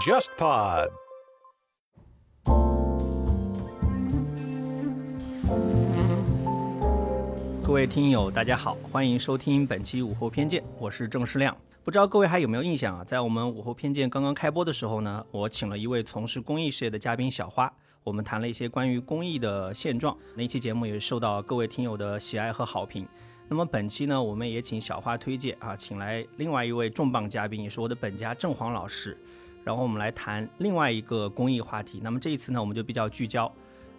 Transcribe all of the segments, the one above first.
JustPod。各位听友，大家好，欢迎收听本期午后偏见，我是郑世亮。不知道各位还有没有印象啊？在我们午后偏见刚刚开播的时候呢，我请了一位从事公益事业的嘉宾小花，我们谈了一些关于公益的现状。那期节目也受到各位听友的喜爱和好评。那么本期呢，我们也请小花推荐啊，请来另外一位重磅嘉宾，也是我的本家郑黄老师，然后我们来谈另外一个公益话题。那么这一次呢，我们就比较聚焦。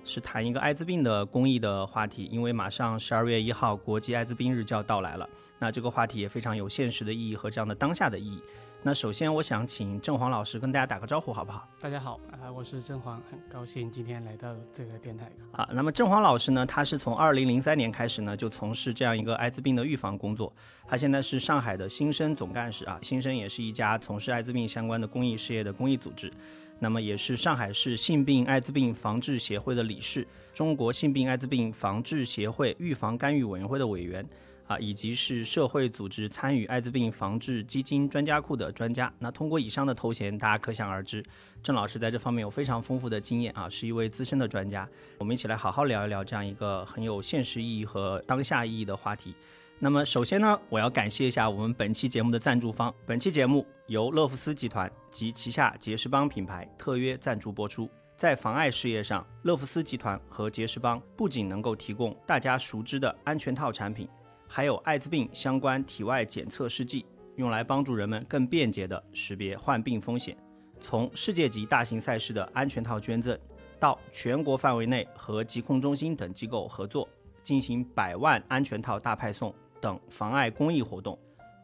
是谈一个艾滋病的公益的话题，因为马上十二月一号国际艾滋病日就要到来了，那这个话题也非常有现实的意义和这样的当下的意义。那首先我想请郑黄老师跟大家打个招呼，好不好？大家好，啊，我是郑黄，很高兴今天来到这个电台。啊，那么郑黄老师呢，他是从二零零三年开始呢就从事这样一个艾滋病的预防工作，他现在是上海的新生总干事啊，新生也是一家从事艾滋病相关的公益事业的公益组织。那么也是上海市性病艾滋病防治协会的理事，中国性病艾滋病防治协会预防干预委员会的委员，啊，以及是社会组织参与艾滋病防治基金专家库的专家。那通过以上的头衔，大家可想而知，郑老师在这方面有非常丰富的经验啊，是一位资深的专家。我们一起来好好聊一聊这样一个很有现实意义和当下意义的话题。那么首先呢，我要感谢一下我们本期节目的赞助方。本期节目由乐福斯集团及旗下杰士邦品牌特约赞助播出。在防艾事业上，乐福斯集团和杰士邦不仅能够提供大家熟知的安全套产品，还有艾滋病相关体外检测试剂，用来帮助人们更便捷地识别患病风险。从世界级大型赛事的安全套捐赠，到全国范围内和疾控中心等机构合作进行百万安全套大派送。等防艾公益活动，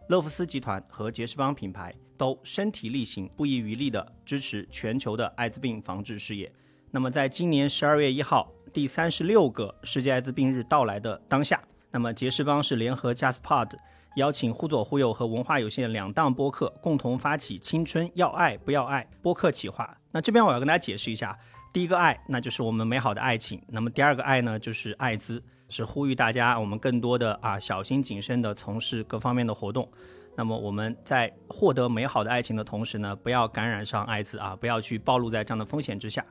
乐福斯集团和杰士邦品牌都身体力行、不遗余力地支持全球的艾滋病防治事业。那么，在今年十二月一号第三十六个世界艾滋病日到来的当下，那么杰士邦是联合 JustPod 邀请忽左忽右和文化有限两档播客共同发起“青春要爱不要爱”播客企划。那这边我要跟大家解释一下，第一个爱，那就是我们美好的爱情；那么第二个爱呢，就是艾滋。是呼吁大家，我们更多的啊小心谨慎的从事各方面的活动。那么我们在获得美好的爱情的同时呢，不要感染上艾滋啊，不要去暴露在这样的风险之下。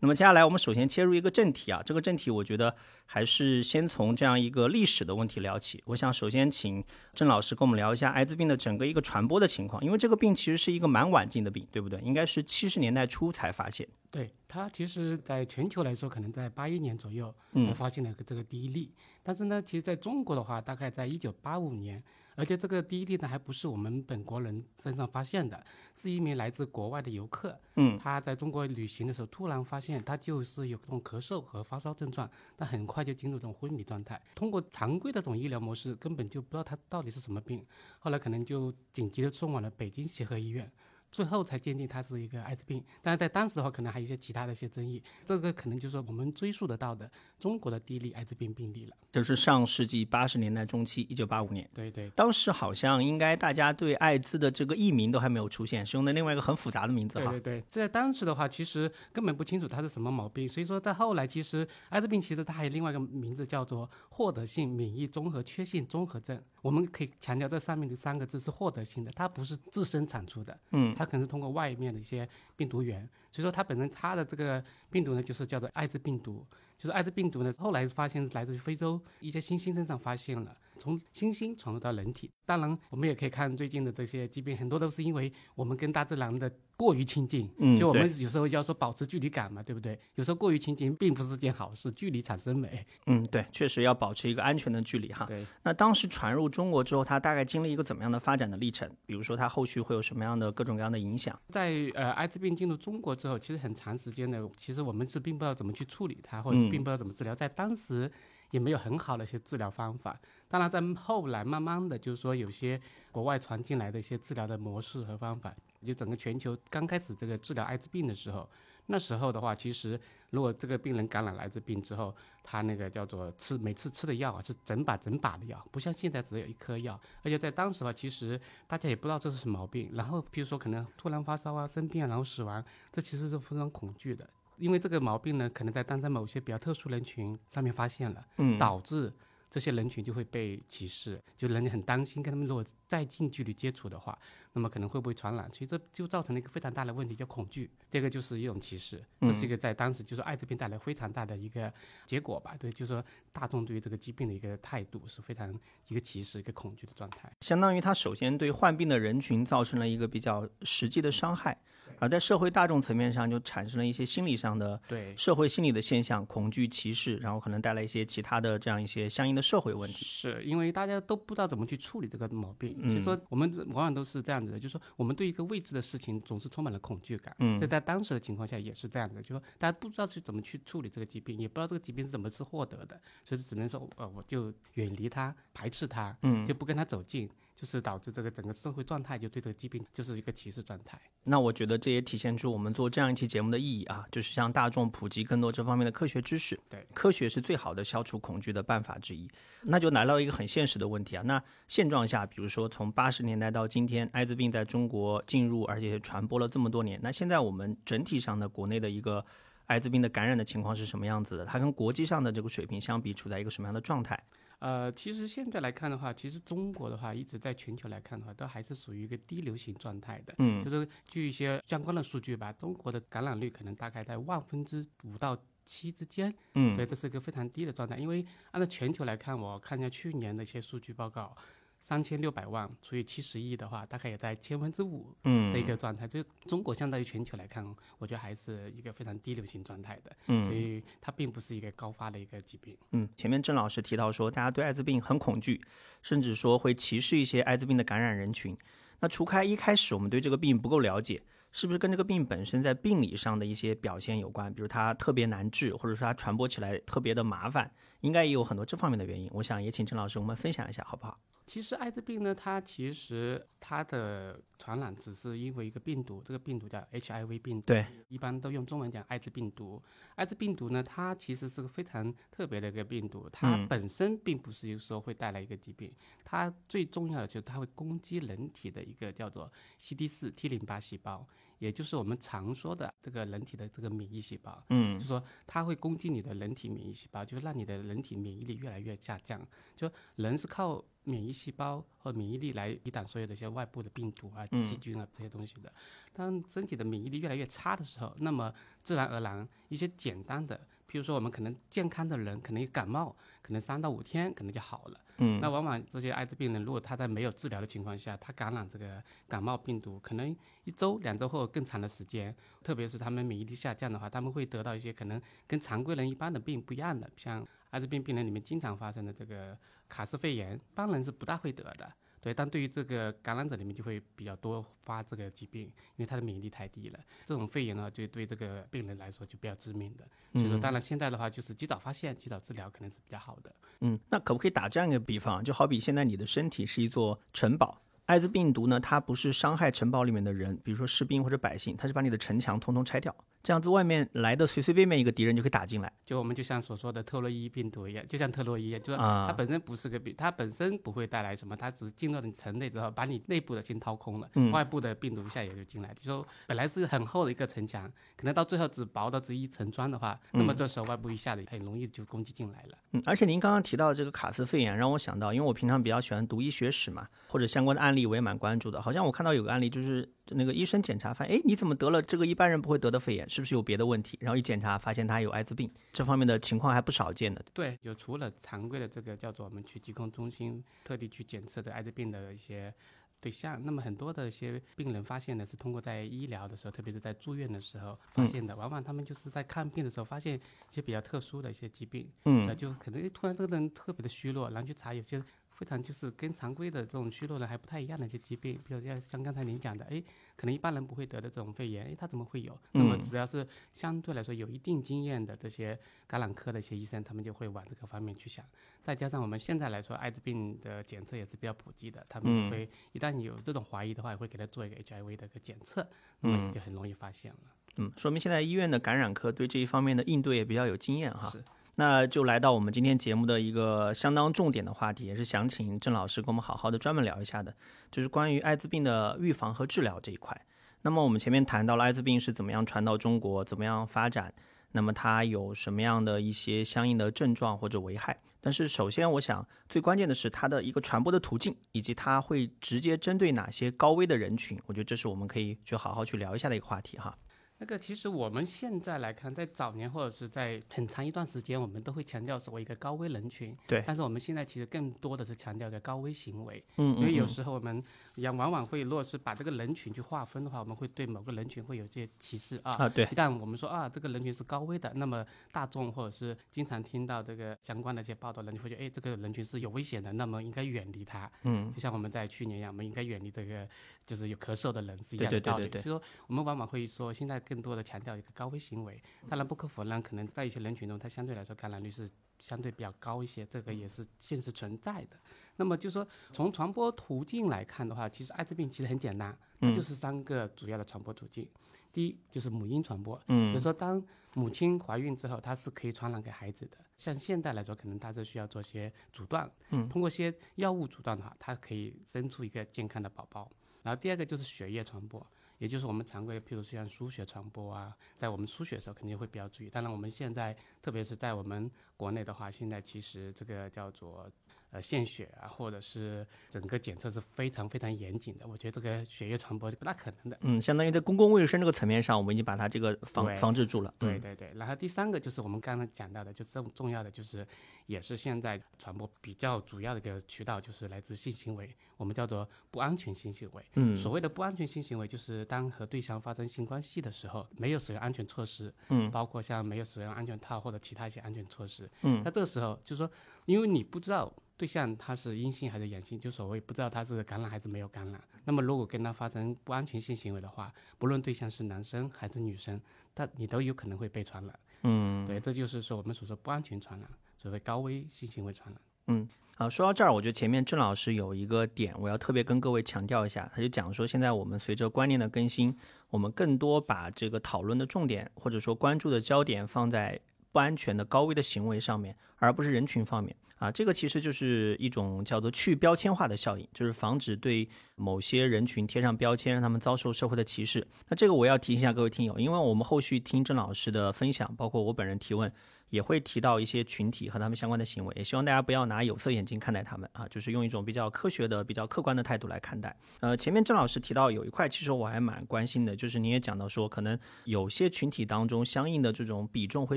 那么接下来我们首先切入一个正题啊，这个正题我觉得还是先从这样一个历史的问题聊起。我想首先请郑老师跟我们聊一下艾滋病的整个一个传播的情况，因为这个病其实是一个蛮晚近的病，对不对？应该是七十年代初才发现。对它其实，在全球来说，可能在八一年左右才发现了个这个第一例，但是呢，其实在中国的话，大概在一九八五年。而且这个第一例呢，还不是我们本国人身上发现的，是一名来自国外的游客。嗯，他在中国旅行的时候，突然发现他就是有这种咳嗽和发烧症状，但很快就进入这种昏迷状态。通过常规的这种医疗模式，根本就不知道他到底是什么病。后来可能就紧急的送往了北京协和医院。最后才鉴定它是一个艾滋病，但是在当时的话，可能还有一些其他的一些争议。这个可能就是我们追溯得到的中国的第一例艾滋病病例了。就是上世纪八十年代中期，一九八五年。对对，当时好像应该大家对艾滋的这个译名都还没有出现，是用的另外一个很复杂的名字。对对对，在当时的话，其实根本不清楚它是什么毛病。所以说，在后来，其实艾滋病其实它还有另外一个名字，叫做获得性免疫综合缺陷综合症。我们可以强调这上面的三个字是获得性的，它不是自身产出的，嗯，它可能是通过外面的一些病毒源，所以说它本身它的这个病毒呢，就是叫做艾滋病毒，就是艾滋病毒呢，后来发现是来自于非洲一些猩猩身上发现了。从星星传入到人体，当然我们也可以看最近的这些疾病，很多都是因为我们跟大自然的过于亲近。嗯，就我们有时候要说保持距离感嘛，对不对？有时候过于亲近并不是件好事，距离产生美。嗯，对，确实要保持一个安全的距离哈。对。那当时传入中国之后，它大概经历一个怎么样的发展的历程？比如说它后续会有什么样的各种各样的影响？在呃艾滋病进入中国之后，其实很长时间的，其实我们是并不知道怎么去处理它，或者并不知道怎么治疗。在当时。也没有很好的一些治疗方法。当然，在后来慢慢的就是说，有些国外传进来的一些治疗的模式和方法。就整个全球刚开始这个治疗艾滋病的时候，那时候的话，其实如果这个病人感染了艾滋病之后，他那个叫做吃每次吃的药啊，是整把整把的药，不像现在只有一颗药。而且在当时的话，其实大家也不知道这是什么毛病。然后，比如说可能突然发烧啊、生病啊然后死亡，这其实是非常恐惧的。因为这个毛病呢，可能在当在某些比较特殊人群上面发现了，嗯，导致这些人群就会被歧视，就人很担心跟他们如果再近距离接触的话，那么可能会不会传染？其实这就造成了一个非常大的问题，叫恐惧。这个就是一种歧视，这是一个在当时就是艾滋病带来非常大的一个结果吧？对，就是说大众对于这个疾病的一个态度是非常一个歧视、一个恐惧的状态。相当于它首先对患病的人群造成了一个比较实际的伤害。而在社会大众层面上，就产生了一些心理上的对。社会心理的现象，恐惧、歧视，然后可能带来一些其他的这样一些相应的社会问题。是因为大家都不知道怎么去处理这个毛病，所以说我们往往都是这样子的，就是说我们对一个未知的事情总是充满了恐惧感。嗯。这在当时的情况下也是这样子的，就说大家不知道去怎么去处理这个疾病，也不知道这个疾病是怎么是获得的，所以只能说呃我就远离它，排斥它，嗯，就不跟它走近，就是导致这个整个社会状态就对这个疾病就是一个歧视状态。那我觉得这也体现出我们做这样一期节目的意义啊，就是向大众普及更多这方面的科学知识。对，科学是最好的消除恐惧的办法之一。那就来到一个很现实的问题啊，那现状下，比如说从八十年代到今天，艾滋病在中国进入而且传播了这么多年，那现在我们整体上的国内的一个艾滋病的感染的情况是什么样子的？它跟国际上的这个水平相比，处在一个什么样的状态？呃，其实现在来看的话，其实中国的话，一直在全球来看的话，都还是属于一个低流行状态的。嗯就是据一些相关的数据吧，中国的感染率可能大概在万分之五到七之间，嗯所嗯以这是一个非常低的状态。因为按照全球来看，我看一下去年的一些数据报告，三千六百万除以七十亿的话，大概也在千分之五嗯的一个状态。这中国相当于全球来看，我觉得还是一个非常低流行状态的，嗯所嗯以它并不是一个高发的一个疾病。嗯，前面郑老师提到说，大家对艾滋病很恐惧，甚至说会歧视一些艾滋病的感染人群。那除开一开始我们对这个病不够了解，是不是跟这个病本身在病理上的一些表现有关？比如它特别难治，或者说它传播起来特别的麻烦，应该也有很多这方面的原因。我想也请郑老师我们分享一下，好不好？其实艾滋病呢，它其实它的传染只是因为一个病毒，这个病毒叫 HIV 病毒，对，一般都用中文讲艾滋病毒。艾滋病毒呢，它其实是个非常特别的一个病毒，它嗯本身并不是说会带来一个疾病，它最重要的就是它会攻击人体的一个叫做 CD 四 T 淋巴细胞，也就是我们常说的这个人体的这个免疫细胞。嗯就说它会攻击你的人体免疫细胞，就是让你的人体免疫力越来越下降。就人是靠免疫细胞和免疫力来抵挡所有的一些外部的病毒啊、嗯细菌啊这些东西的。当身体的免疫力越来越差的时候，那么自然而然一些简单的，譬如说我们可能健康的人，可能一感冒，可能三到五天可能就好了。嗯那往往这些艾滋病人，如果他在没有治疗的情况下，他感染这个感冒病毒，可能一周、两周或更长的时间，特别是他们免疫力下降的话，他们会得到一些可能跟常规人一般的病不一样的，像艾滋病病人里面经常发生的这个卡氏肺炎，一般人是不大会得的。对，但对于这个感染者里面就会比较多发这个疾病，因为他的免疫力太低了。这种肺炎呢，就对这个病人来说就比较致命的。所以说，当然现在的话，就是及早发现、及早治疗可能是比较好的。嗯，那可不可以打这样一个比方？就好比现在你的身体是一座城堡，艾滋病毒呢，它不是伤害城堡里面的人，比如说士兵或者百姓，它是把你的城墙通通拆掉，这样子外面来的随随便便一个敌人就可以打进来。就我们就像所说的特洛伊病毒一样，就像特洛伊一样，就是啊它本身不是个病，它本身不会带来什么，它只是进入你城内之后，把你内部的先掏空了，嗯外部的病毒一下也就进来。就说本来是很厚的一个城墙，可能到最后只薄到只一层砖的话，那么这时候外部一下子很容易就攻击进来了。嗯，而且您刚刚提到这个卡斯肺炎，让我想到，因为我平常比较喜欢读医学史嘛，或者相关的案例我也蛮关注的。好像我看到有个案例，就是那个医生检查发现，哎，你怎么得了这个一般人不会得的肺炎？是不是有别的问题？然后一检查发现他有艾滋病，这方面的情况还不少见的。对，有除了常规的这个叫做我们去疾控中心特地去检测的艾滋病的一些对象，那么很多的一些病人发现呢是通过在医疗的时候，特别是在住院的时候发现的，往往他们就是在看病的时候发现一些比较特殊的一些疾病，嗯那就可能诶突然这个人特别的虚弱，然后去查有些非常就是跟常规的这种虚弱人还不太一样的一些疾病，比如像像刚才您讲的，哎，可能一般人不会得的这种肺炎，哎，他怎么会有？那么嗯只要是相对来说有一定经验的这些感染科的一些医生，他们就会往这个方面去想。再加上我们现在来说，艾滋病的检测也是比较普及的，他们会、一旦有这种怀疑的话，也会给他做一个 HIV 的一个检测，那么就很容易发现了。嗯，说明现在医院的感染科对这一方面的应对也比较有经验哈。是。那就来到我们今天节目的一个相当重点的话题，也是想请郑老师跟我们好好的专门聊一下的，就是关于艾滋病的预防和治疗这一块。那么我们前面谈到了艾滋病是怎么样传到中国，怎么样发展，那么它有什么样的一些相应的症状或者危害？但是首先，我想最关键的是它的一个传播的途径，以及它会直接针对哪些高危的人群。我觉得这是我们可以去好好去聊一下的一个话题哈。那个其实我们现在来看，在早年或者是在很长一段时间，我们都会强调所谓一个高危人群。对。但是我们现在其实更多的是强调一个高危行为。嗯。因为有时候我们也往往会，如果是把这个人群去划分的话，我们会对某个人群会有这些歧视啊。啊，对。一旦我们说啊，这个人群是高危的，那么大众或者是经常听到这个相关的一些报道，人就会觉得，哎，这个人群是有危险的，那么应该远离他。嗯。就像我们在去年一样，我们应该远离这个就是有咳嗽的人是一样的道理。对对对对对。所以说，我们往往会说，现在更多的强调一个。高危行为，当然不可否认，可能在一些人群中，它相对来说感染率是相对比较高一些，这个也是现实存在的。那么就说从传播途径来看的话，其实艾滋病其实很简单，它就是三个主要的传播途径。第一就是母婴传播，嗯，比如说当母亲怀孕之后，它是可以传染给孩子的。像现代来说，可能大致需要做些阻断，嗯，通过些药物阻断的话，它可以生出一个健康的宝宝。然后第二个就是血液传播。也就是我们常规，譬如像输血传播啊，在我们输血的时候肯定会比较注意。当然，我们现在特别是在我们国内的话，现在其实这个叫做。呃，献血啊，或者是整个检测是非常非常严谨的。我觉得这个血液传播是不大可能的。嗯，相当于在公共卫生这个层面上，我们已经把它这个防防治住了。对对对。然后第三个就是我们刚刚讲到的，就这么重要的就是，也是现在传播比较主要的一个渠道，就是来自性行为，我们叫做不安全性行为。嗯。所谓的不安全性行为，就是当和对象发生性关系的时候，没有使用安全措施。嗯。包括像没有使用安全套或者其他一些安全措施。嗯。那这个时候就是说，因为你不知道。对象他是阴性还是阳性，就所谓不知道他是感染还是没有感染。那么如果跟他发生不安全性行为的话，不论对象是男生还是女生，他你都有可能会被传染。嗯，对，这就是说我们所说不安全传染，所谓高危性行为传染。嗯，好，说到这儿，我觉得前面郑老师有一个点，我要特别跟各位强调一下，他就讲说，现在我们随着观念的更新，我们更多把这个讨论的重点或者说关注的焦点放在不安全的高危的行为上面，而不是人群方面。啊，这个其实就是一种叫做去标签化的效应，就是防止对某些人群贴上标签，让他们遭受社会的歧视。那这个我要提醒一下各位听友，因为我们后续听郑老师的分享，包括我本人提问。也会提到一些群体和他们相关的行为，也希望大家不要拿有色眼镜看待他们啊，就是用一种比较科学的、比较客观的态度来看待。呃，前面郑老师提到有一块，其实我还蛮关心的，就是你也讲到说，可能有些群体当中相应的这种比重会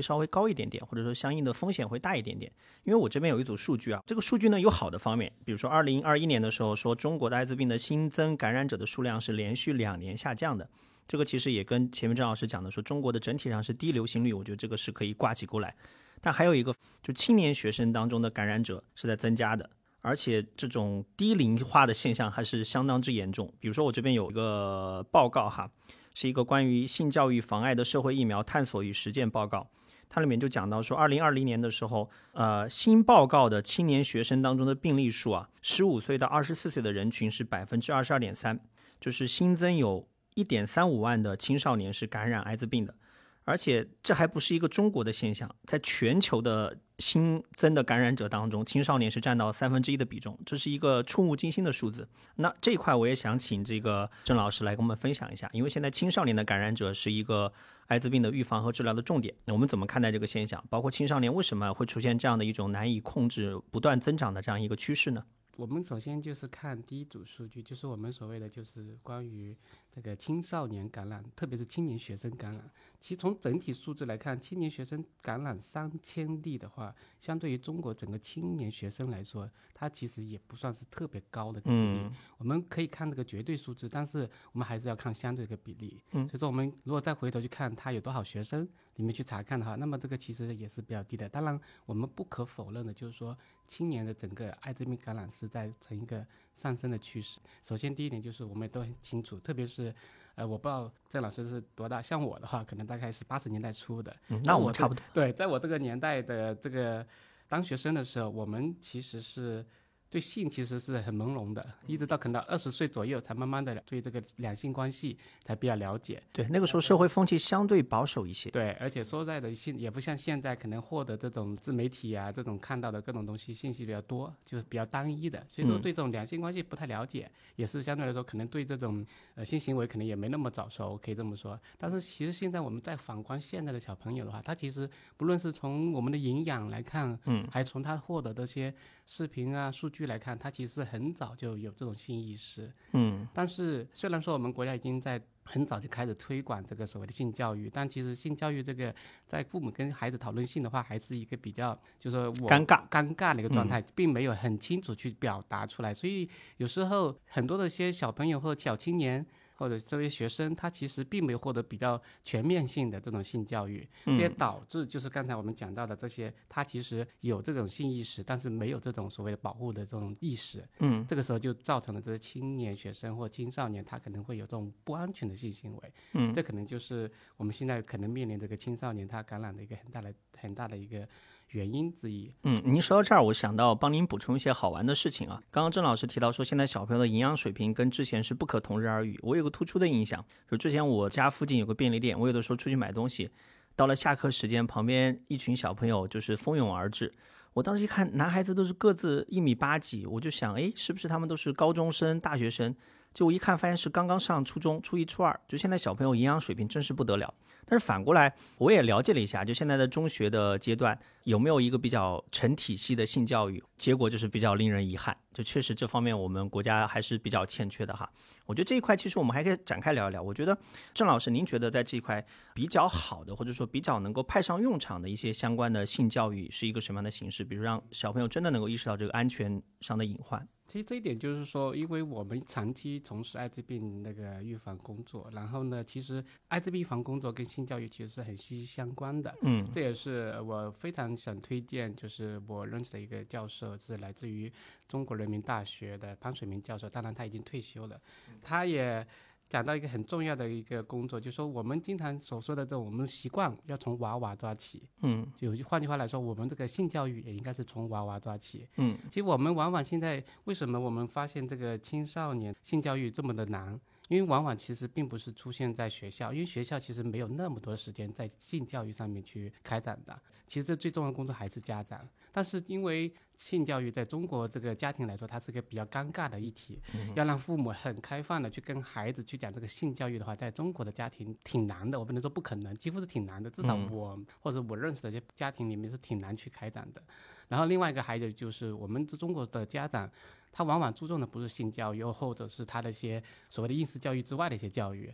稍微高一点点，或者说相应的风险会大一点点。因为我这边有一组数据啊，这个数据呢有好的方面，比如说二零二一年的时候说，中国的艾滋病的新增感染者的数量是连续两年下降的。这个其实也跟前面郑老师讲的说，中国的整体上是低流行率，我觉得这个是可以挂起钩来。但还有一个，就青年学生当中的感染者是在增加的，而且这种低龄化的现象还是相当之严重。比如说我这边有一个报告哈，是一个关于性教育妨碍的社会疫苗探索与实践报告，它里面就讲到说，二零二零年的时候，呃，新报告的青年学生当中的病例数啊，十五岁到二十四岁的人群是百分之二十二点三，就是新增有。一点三五万的青少年是感染艾滋病的，而且这还不是一个中国的现象，在全球的新增的感染者当中，青少年是占到三分之一的比重，这是一个触目惊心的数字。那这一块我也想请这个郑老师来跟我们分享一下，因为现在青少年的感染者是一个艾滋病的预防和治疗的重点，那我们怎么看待这个现象？包括青少年为什么会出现这样的一种难以控制、不断增长的这样一个趋势呢？我们首先就是看第一组数据，就是我们所谓的就是关于这个青少年感染，特别是青年学生感染。其实从整体数字来看，青年学生感染三千例的话，相对于中国整个青年学生来说，它其实也不算是特别高的比例。我们可以看这个绝对数字，但是我们还是要看相对的比例。所以说，我们如果再回头去看它有多少学生，里面去查看的话，那么这个其实也是比较低的。当然，我们不可否认的就是说。青年的整个艾滋病感染是在呈一个上升的趋势。首先，第一点就是我们都很清楚，特别是，呃，我不知道郑老师是多大，像我的话，可能大概是八十年代初的。嗯，那我差不多。对，在我这个年代的这个当学生的时候，我们其实是对性其实是很朦胧的，一直到可能到二十岁左右，才慢慢的对这个两性关系才比较了解。对，那个时候社会风气相对保守一些。对，而且说实在的，现也不像现在，可能获得这种自媒体啊，这种看到的各种东西信息比较多，就是比较单一的，所以说对这种两性关系不太了解，也是相对来说可能对这种呃性行为可能也没那么早熟，可以这么说。但是其实现在我们在反观现在的小朋友的话，他其实不论是从我们的营养来看，嗯，还从他获得这些视频啊数据来看，它其实很早就有这种性意识，嗯，但是虽然说我们国家已经在很早就开始推广这个所谓的性教育，但其实性教育这个在父母跟孩子讨论性的话，还是一个比较就是说尴尬尴尬的一个状态，并没有很清楚去表达出来，所以有时候很多的一些小朋友或者小青年。或者这些学生，他其实并没有获得比较全面性的这种性教育，这也导致就是刚才我们讲到的这些，他其实有这种性意识，但是没有这种所谓的保护的这种意识。嗯，这个时候就造成了这些青年学生或青少年，他可能会有这种不安全的性行为。嗯，这可能就是我们现在可能面临这个青少年他感染的一个很大的很大的一个。原因之一。嗯，您说到这儿，我想到帮您补充一些好玩的事情啊。刚刚郑老师提到说，现在小朋友的营养水平跟之前是不可同日而语。我有个突出的印象，就之前我家附近有个便利店，我有的时候出去买东西，到了下课时间，旁边一群小朋友就是蜂拥而至。我当时一看，男孩子都是个子一米八几，我就想，哎，是不是他们都是高中生、大学生？就我一看，发现是刚刚上初中，初一、初二。就现在小朋友营养水平真是不得了。但是反过来，我也了解了一下，就现在的中学的阶段有没有一个比较成体系的性教育？结果就是比较令人遗憾，就确实这方面我们国家还是比较欠缺的哈。我觉得这一块其实我们还可以展开聊一聊。我觉得郑老师，您觉得在这一块比较好的，或者说比较能够派上用场的一些相关的性教育是一个什么样的形式？比如让小朋友真的能够意识到这个安全上的隐患。其实这一点就是说，因为我们长期从事艾滋病那个预防工作，然后呢，其实艾滋病预防工作跟性教育其实是很息息相关的。嗯，这也是我非常想推荐，就是我认识的一个教授，是来自于中国人民大学的潘水明教授，当然他已经退休了，他也。讲到一个很重要的一个工作，就是说我们经常所说的这种，我们习惯要从娃娃抓起。嗯，就换句话来说，我们这个性教育也应该是从娃娃抓起。嗯，其实我们往往现在为什么我们发现这个青少年性教育这么的难？因为往往其实并不是出现在学校，因为学校其实没有那么多时间在性教育上面去开展的。其实这最重要的工作还是家长。但是因为性教育在中国这个家庭来说，它是个比较尴尬的议题，要让父母很开放的去跟孩子去讲这个性教育的话，在中国的家庭挺难的。我不能说不可能，几乎是挺难的。至少我或者我认识的一些家庭里面是挺难去开展的。然后另外一个还有就是我们中国的家长。他往往注重的不是性教育，又或者是他的一些所谓的应试教育之外的一些教育，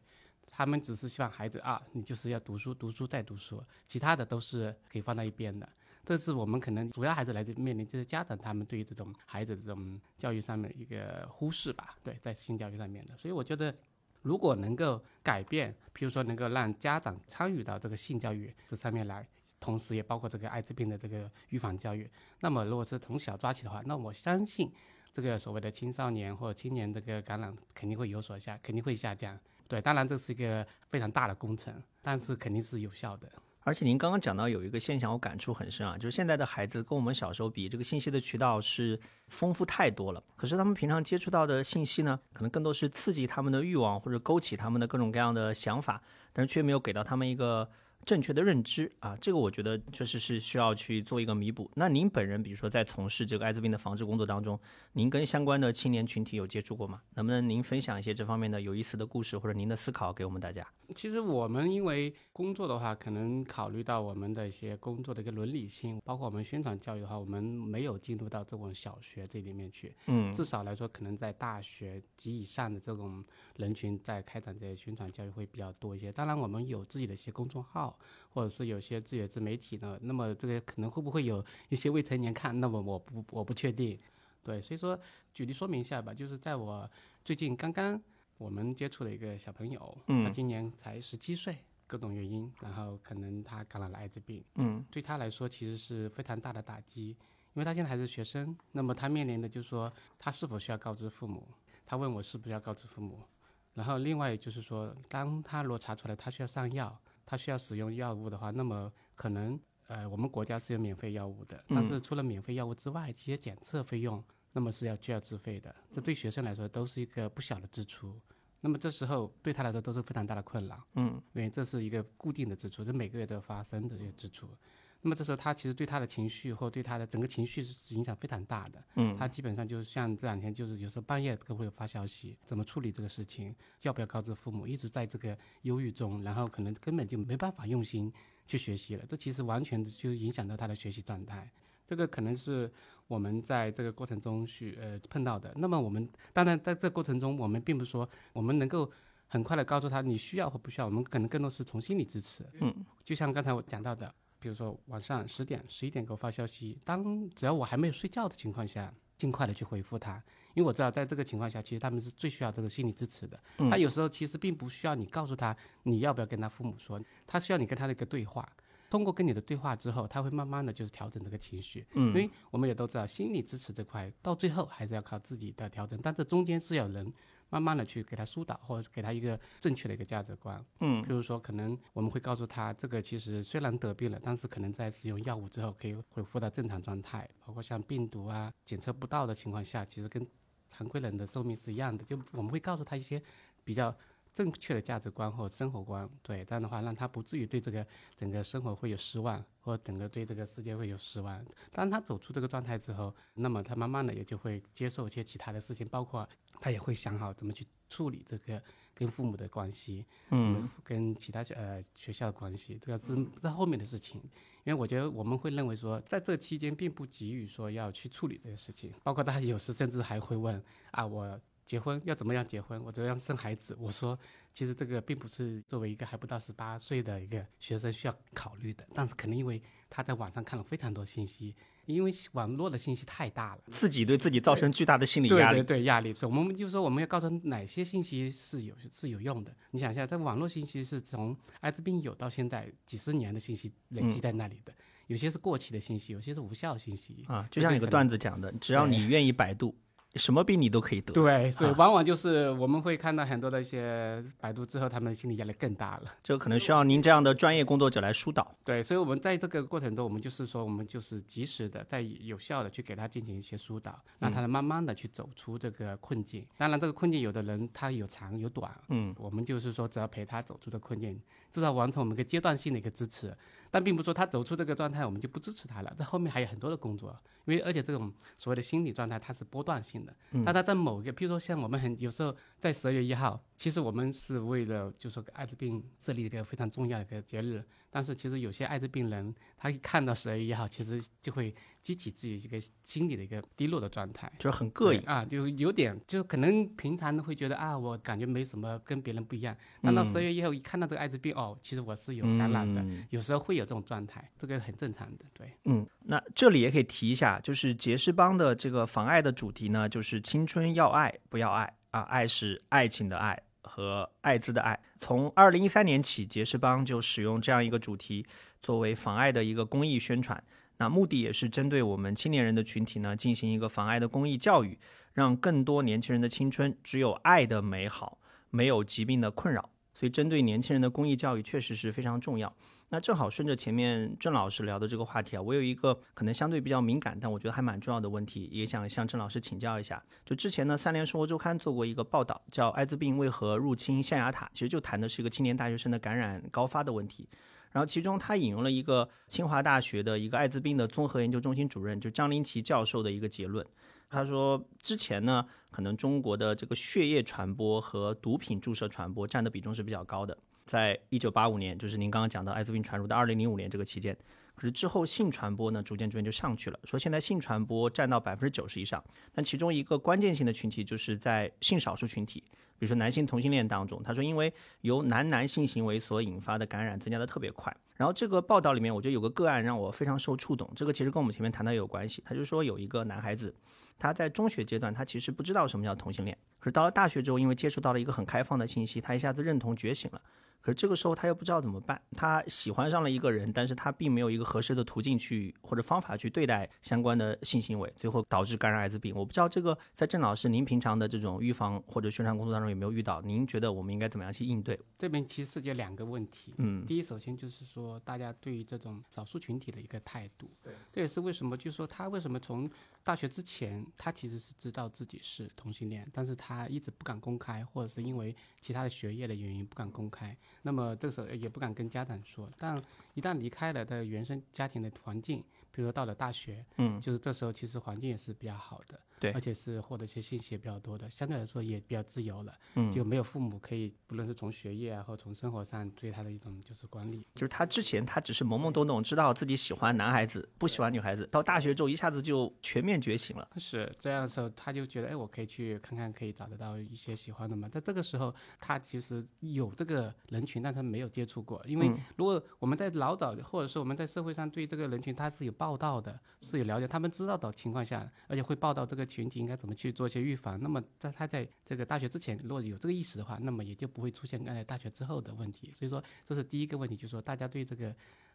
他们只是希望孩子啊，你就是要读书，读书再读书，其他的都是可以放在一边的。这是我们可能主要还是来自面临这些家长他们对于这种孩子这种教育上面一个忽视吧，对，在性教育上面的。所以我觉得，如果能够改变，譬如说能够让家长参与到这个性教育这上面来，同时也包括这个艾滋病的这个预防教育，那么如果是从小抓起的话，那我相信。这个所谓的青少年或者青年这个感染肯定会有所下，肯定会下降。对，当然这是一个非常大的工程，但是肯定是有效的。而且您刚刚讲到有一个现象，我感触很深啊，就是现在的孩子跟我们小时候比，这个信息的渠道是丰富太多了。可是他们平常接触到的信息呢，可能更多是刺激他们的欲望或者勾起他们的各种各样的想法，但是却没有给到他们一个。正确的认知啊，这个我觉得确实是需要去做一个弥补。那您本人，比如说在从事这个艾滋病的防治工作当中，您跟相关的青年群体有接触过吗？能不能您分享一些这方面的有意思的故事或者您的思考给我们大家？其实我们因为工作的话，可能考虑到我们的一些工作的一个伦理性，包括我们宣传教育的话，我们没有进入到这种小学这里面去。嗯，至少来说，可能在大学及以上的这种人群在开展这些宣传教育会比较多一些。当然，我们有自己的一些公众号。或者是有些自己的自媒体呢，那么这个可能会不会有一些未成年看？那么我不我不确定，对，所以说举例说明一下吧，就是在我最近刚刚我们接触的一个小朋友，他今年才十七岁，各种原因，然后可能他感染了艾滋病，嗯，对他来说其实是非常大的打击，因为他现在还是学生，那么他面临的就是说他是否需要告知父母？他问我是不是要告知父母？然后另外就是说，当他如果查出来他需要上药。他需要使用药物的话，那么可能呃，我们国家是有免费药物的，但是除了免费药物之外，这些检测费用那么是要需要自费的，这对学生来说都是一个不小的支出。那么这时候对他来说都是非常大的困扰，嗯，因为这是一个固定的支出，这每个月都要发生的这些支出。那么这时候他其实对他的情绪或对他的整个情绪是影响非常大的，嗯，他基本上就是像这两天就是有时候半夜都会发消息，怎么处理这个事情，要不要告知父母，一直在这个忧郁中，然后可能根本就没办法用心去学习了，这其实完全就影响到他的学习状态。这个可能是我们在这个过程中去呃碰到的。那么我们当然在这个过程中，我们并不是说我们能够很快的告诉他你需要或不需要，我们可能更多是从心理支持。嗯，就像刚才我讲到的，比如说晚上十点、十一点给我发消息，当只要我还没有睡觉的情况下，尽快的去回复他，因为我知道在这个情况下，其实他们是最需要这个心理支持的。嗯他有时候其实并不需要你告诉他你要不要跟他父母说，他需要你跟他的一个对话。通过跟你的对话之后，他会慢慢的就是调整这个情绪。嗯因为我们也都知道，心理支持这块到最后还是要靠自己的调整，但这中间是有人慢慢的去给他疏导，或者给他一个正确的一个价值观。嗯比如说，可能我们会告诉他，这个其实虽然得病了，但是可能在使用药物之后可以恢复到正常状态，包括像病毒啊检测不到的情况下，其实跟常规人的寿命是一样的。就我们会告诉他一些比较正确的价值观或生活观，对，这样的话让他不至于对这个整个生活会有失望，或整个对这个世界会有失望。当他走出这个状态之后，那么他慢慢的也就会接受一些其他的事情，包括他也会想好怎么去处理这个跟父母的关系，嗯，跟其他呃学校的关系，这个是在后面的事情。因为我觉得我们会认为说，在这期间并不急于说要去处理这个事情，包括他有时甚至还会问啊，我结婚要怎么样结婚，我怎么样生孩子？我说，其实这个并不是作为一个还不到十八岁的一个学生需要考虑的，但是肯定因为他在网上看了非常多信息，因为网络的信息太大了。自己对自己造成巨大的心理压力。对对对，压力。所以我们就说我们要告诉哪些信息是有是有用的。你想一下，这网络信息是从艾滋病有到现在几十年的信息累积在那里的，有些是过期的信息，有些是无效信息。啊，就像有个段子讲的，只要你愿意百度，什么病你都可以得。对，所以啊往往就是我们会看到很多的一些百度之后，他们的心理压力更大了。这可能需要您这样的专业工作者来疏导。对，所以我们在这个过程中，我们就是说，我们就是及时的、在有效的去给他进行一些疏导，让他慢慢的去走出这个困境。当然，这个困境有的人他有长有短，嗯，我们就是说，只要陪他走出的困境，至少完成我们一个阶段性的一个支持，但并不是说他走出这个状态，我们就不支持他了。这后面还有很多的工作，因为而且这种所谓的心理状态它是波段性的，嗯但他在某一个，比如说像我们很有时候在十二月一号，其实我们是为了就是说艾滋病设立一个非常重要的一个节日，但是其实有些艾滋病人他一看到十二月一号，其实就会激起自己一个心理的一个低落的状态。就是很膈应。啊，就有点，就可能平常会觉得啊，我感觉没什么跟别人不一样，但到十二月一号一看到这个艾滋病，哦，其实我是有感染的，嗯有时候会有这种状态，这个很正常的，对。嗯，那这里也可以提一下，就是杰士邦的这个防爱的主题呢，就是青春要爱不要爱啊，爱是爱情的爱和艾滋的爱。从二零一三年起，杰士邦就使用这样一个主题作为防艾的一个公益宣传。那目的也是针对我们青年人的群体呢，进行一个防艾的公益教育，让更多年轻人的青春只有爱的美好，没有疾病的困扰。所以，针对年轻人的公益教育确实是非常重要。那正好顺着前面郑老师聊的这个话题啊，我有一个可能相对比较敏感，但我觉得还蛮重要的问题，也想向郑老师请教一下。就之前呢，三联生活周刊做过一个报道，叫《艾滋病为何入侵象牙塔》，其实就谈的是一个青年大学生的感染高发的问题。然后其中他引用了一个清华大学的一个艾滋病的综合研究中心主任，就张林奇教授的一个结论。他说，之前呢，可能中国的这个血液传播和毒品注射传播占的比重是比较高的。在一九八五年，就是您刚刚讲到艾滋病传入到二零零五年这个期间，可是之后性传播呢，逐渐逐渐就上去了。说现在性传播占到百分之九十以上，但其中一个关键性的群体就是在性少数群体，比如说男性同性恋当中。他说，因为由男男性行为所引发的感染增加的特别快。然后这个报道里面，我觉得有个个案让我非常受触动，这个其实跟我们前面谈到有关系。他就说有一个男孩子，他在中学阶段他其实不知道什么叫同性恋，可是到了大学之后，因为接触到了一个很开放的信息，他一下子认同觉醒了。可是这个时候他又不知道怎么办，他喜欢上了一个人，但是他并没有一个合适的途径去或者方法去对待相关的性行为，最后导致感染艾滋病。我不知道这个在郑老师您平常的这种预防或者宣传工作当中有没有遇到？您觉得我们应该怎么样去应对？这边其实涉及两个问题。嗯，第一，首先就是说大家对于这种少数群体的一个态度。对，这也是为什么，就是说他为什么从大学之前，他其实是知道自己是同性恋，但是他一直不敢公开，或者是因为其他的学业的原因不敢公开。那么这个时候也不敢跟家长说，但一旦离开了的原生家庭的环境，比如说到了大学，嗯，就是这时候其实环境也是比较好的。对而且是获得一些信息也比较多的，相对来说也比较自由了，嗯就没有父母可以不论是从学业啊或从生活上对他的一种就是管理。就是他之前他只是懵懵懂懂知道自己喜欢男孩子，不喜欢女孩子，到大学之后一下子就全面觉醒了。是这样的时候，他就觉得，哎，我可以去看看，可以找得到一些喜欢的嘛。在这个时候，他其实有这个人群，但他没有接触过。因为如果我们在老早，或者说我们在社会上对这个人群他是有报道的，是有了解，他们知道的情况下，而且会报道这个群体应该怎么去做一些预防。那么在他在这个大学之前，如果有这个意识的话，那么也就不会出现刚才大学之后的问题。所以说，这是第一个问题，就是说大家对这个。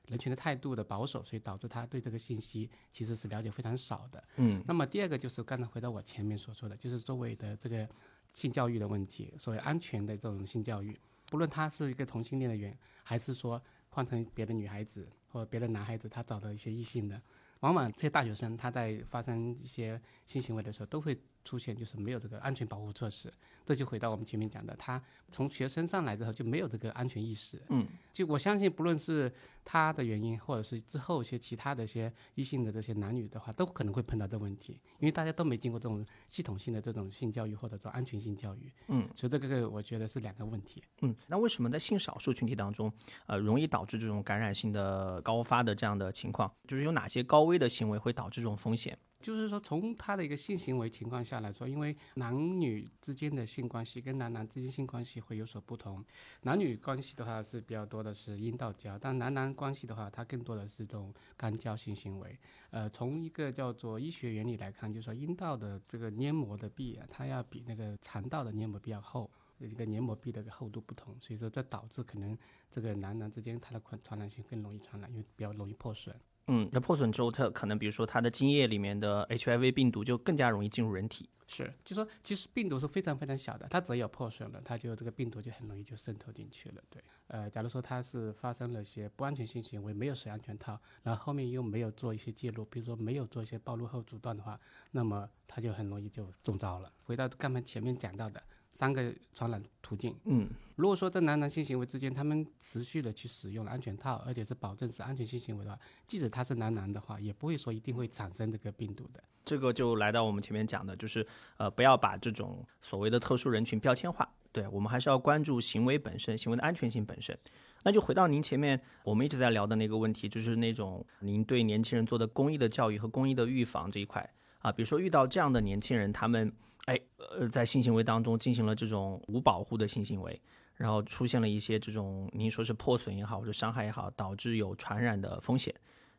人群的态度的保守，所以导致他对这个信息其实是了解非常少的。嗯，那么第二个就是刚才回到我前面所说的，就是作为的这个性教育的问题，所谓安全的这种性教育，不论他是一个同性恋的人，还是说换成别的女孩子或别的男孩子，他找到一些异性的，往往这些大学生他在发生一些性行为的时候，都会出现就是没有这个安全保护措施。这就回到我们前面讲的，他从学生上来之后就没有这个安全意识。嗯，就我相信，不论是他的原因，或者是之后一些其他的一些异性的这些男女的话，都可能会碰到这个问题，因为大家都没经过这种系统性的这种性教育或者说安全性教育。嗯，所以这个我觉得是两个问题。嗯，那为什么在性少数群体当中，呃，容易导致这种感染性的高发的这样的情况？就是有哪些高危的行为会导致这种风险？就是说，从他的一个性行为情况下来说，因为男女之间的性关系跟男男之间性关系会有所不同。男女关系的话是比较多的是阴道交，但男男关系的话，它更多的是这种肛交性行为。呃，从一个叫做医学原理来看，就是说阴道的这个黏膜的壁啊，它要比那个肠道的黏膜比较厚。一个黏膜壁的厚度不同，所以说这导致可能这个男男之间它的传传染性更容易传染，因为比较容易破损。嗯，那破损之后，它可能比如说它的精液里面的 HIV 病毒就更加容易进入人体。是，就说其实病毒是非常非常小的，它只要破损了，它就这个病毒就很容易就渗透进去了。对，呃，假如说它是发生了一些不安全性行为，没有使安全套，然后后面又没有做一些介入，比如说没有做一些暴露后阻断的话，那么它就很容易就中招了。回到刚才前面讲到的三个传染途径，嗯，如果说在男男性行为之间，他们持续的去使用了安全套，而且是保证是安全性行为的话，即使他是男男的话，也不会说一定会产生这个病毒的。这个就来到我们前面讲的，就是呃，不要把这种所谓的特殊人群标签化。对我们还是要关注行为本身，行为的安全性本身。那就回到您前面我们一直在聊的那个问题，就是那种您对年轻人做的公益的教育和公益的预防这一块啊，比如说遇到这样的年轻人，他们哎呃在性行为当中进行了这种无保护的性行为，然后出现了一些这种您说是破损也好或者伤害也好，导致有传染的风险。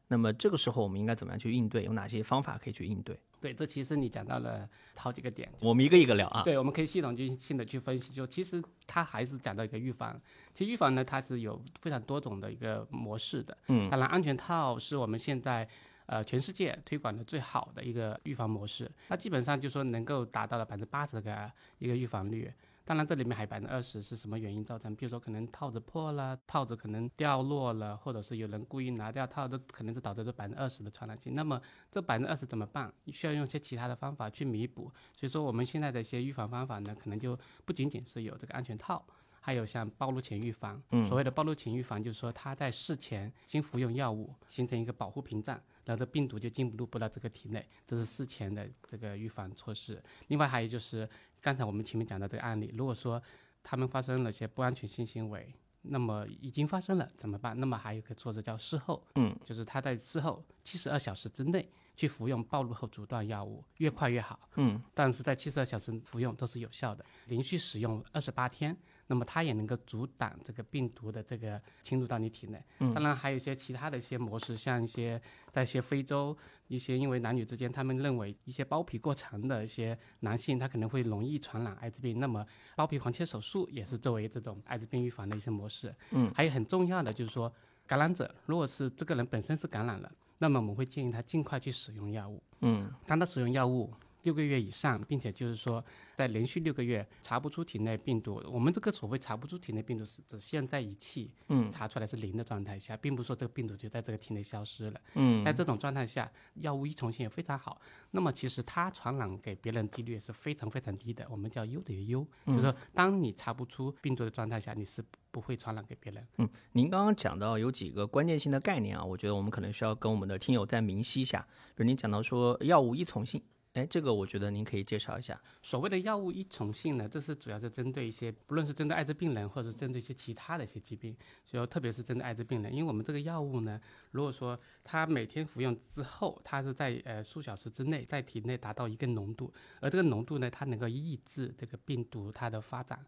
那么这个时候我们应该怎么样去应对？有哪些方法可以去应对？对，这其实你讲到了好几个点。我们一个一个聊啊。对，我们可以系统性的去分析，就其实它还是讲到一个预防。其实预防呢，它是有非常多种的一个模式的。嗯，当然安全套是我们现在呃全世界推广的最好的一个预防模式，它基本上就说能够达到了百分之八十的一个预防率。当然，这里面还有百分之二十是什么原因造成？比如说，可能套子破了，套子可能掉落了，或者是有人故意拿掉套，子可能是导致这百分之二十的传染性。那么这百分之二十怎么办？需要用一些其他的方法去弥补。所以说，我们现在的一些预防方法呢，可能就不仅仅是有这个安全套，还有像暴露前预防。嗯所谓的暴露前预防，就是说他在事前先服用药物，形成一个保护屏障。然后这病毒就进入不到这个体内，这是事前的这个预防措施。另外还有就是刚才我们前面讲的这个案例，如果说他们发生了些不安全性行为，那么已经发生了怎么办？那么还有一个措施叫事后，嗯，就是他在事后七十二小时之内去服用暴露后阻断药物，越快越好。嗯，但是在七十二小时服用都是有效的，连续使用二十八天，那么它也能够阻挡这个病毒的这个侵入到你体内。嗯当然还有一些其他的一些模式，像一些在一些非洲一些因为男女之间他们认为一些包皮过长的一些男性，他可能会容易传染艾滋病，那么包皮环切手术也是作为这种艾滋病预防的一些模式。嗯，还有很重要的就是说，感染者如果是这个人本身是感染了，那么我们会建议他尽快去使用药物。嗯当他使用药物六个月以上，并且就是说在连续六个月查不出体内病毒，我们这个所谓查不出体内病毒是指现在仪器嗯查出来是零的状态下，并不是说这个病毒就在这个体内消失了。嗯在这种状态下，药物依从性也非常好。那么其实它传染给别人几率也是非常非常低的，我们叫优等于优，就是说当你查不出病毒的状态下，你是不会传染给别人。嗯您刚刚讲到有几个关键性的概念啊，我觉得我们可能需要跟我们的听友再明晰一下。比如您讲到说药物依从性，哎，这个我觉得您可以介绍一下。所谓的药物依从性呢，这是主要是针对一些，不论是针对艾滋病人，或者针对一些其他的一些疾病，就特别是针对艾滋病人，因为我们这个药物呢，如果说他每天服用之后，它是在呃数小时之内在体内达到一个浓度，而这个浓度呢，它能够抑制这个病毒它的发展，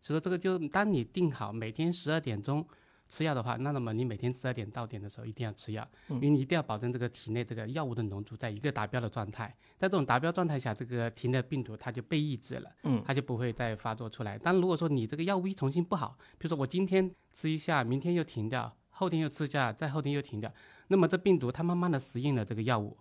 所以说这个就当你定好每天十二点钟。吃药的话，那那么你每天十二点到点的时候一定要吃药，因为你一定要保证这个体内这个药物的浓度在一个达标的状态。在这种达标状态下，这个体内的病毒它就被抑制了，嗯，它就不会再发作出来。但如果说你这个药物依从性不好，比如说我今天吃一下，明天又停掉，后天又吃一下，再后天又停掉，那么这病毒它慢慢的适应了这个药物，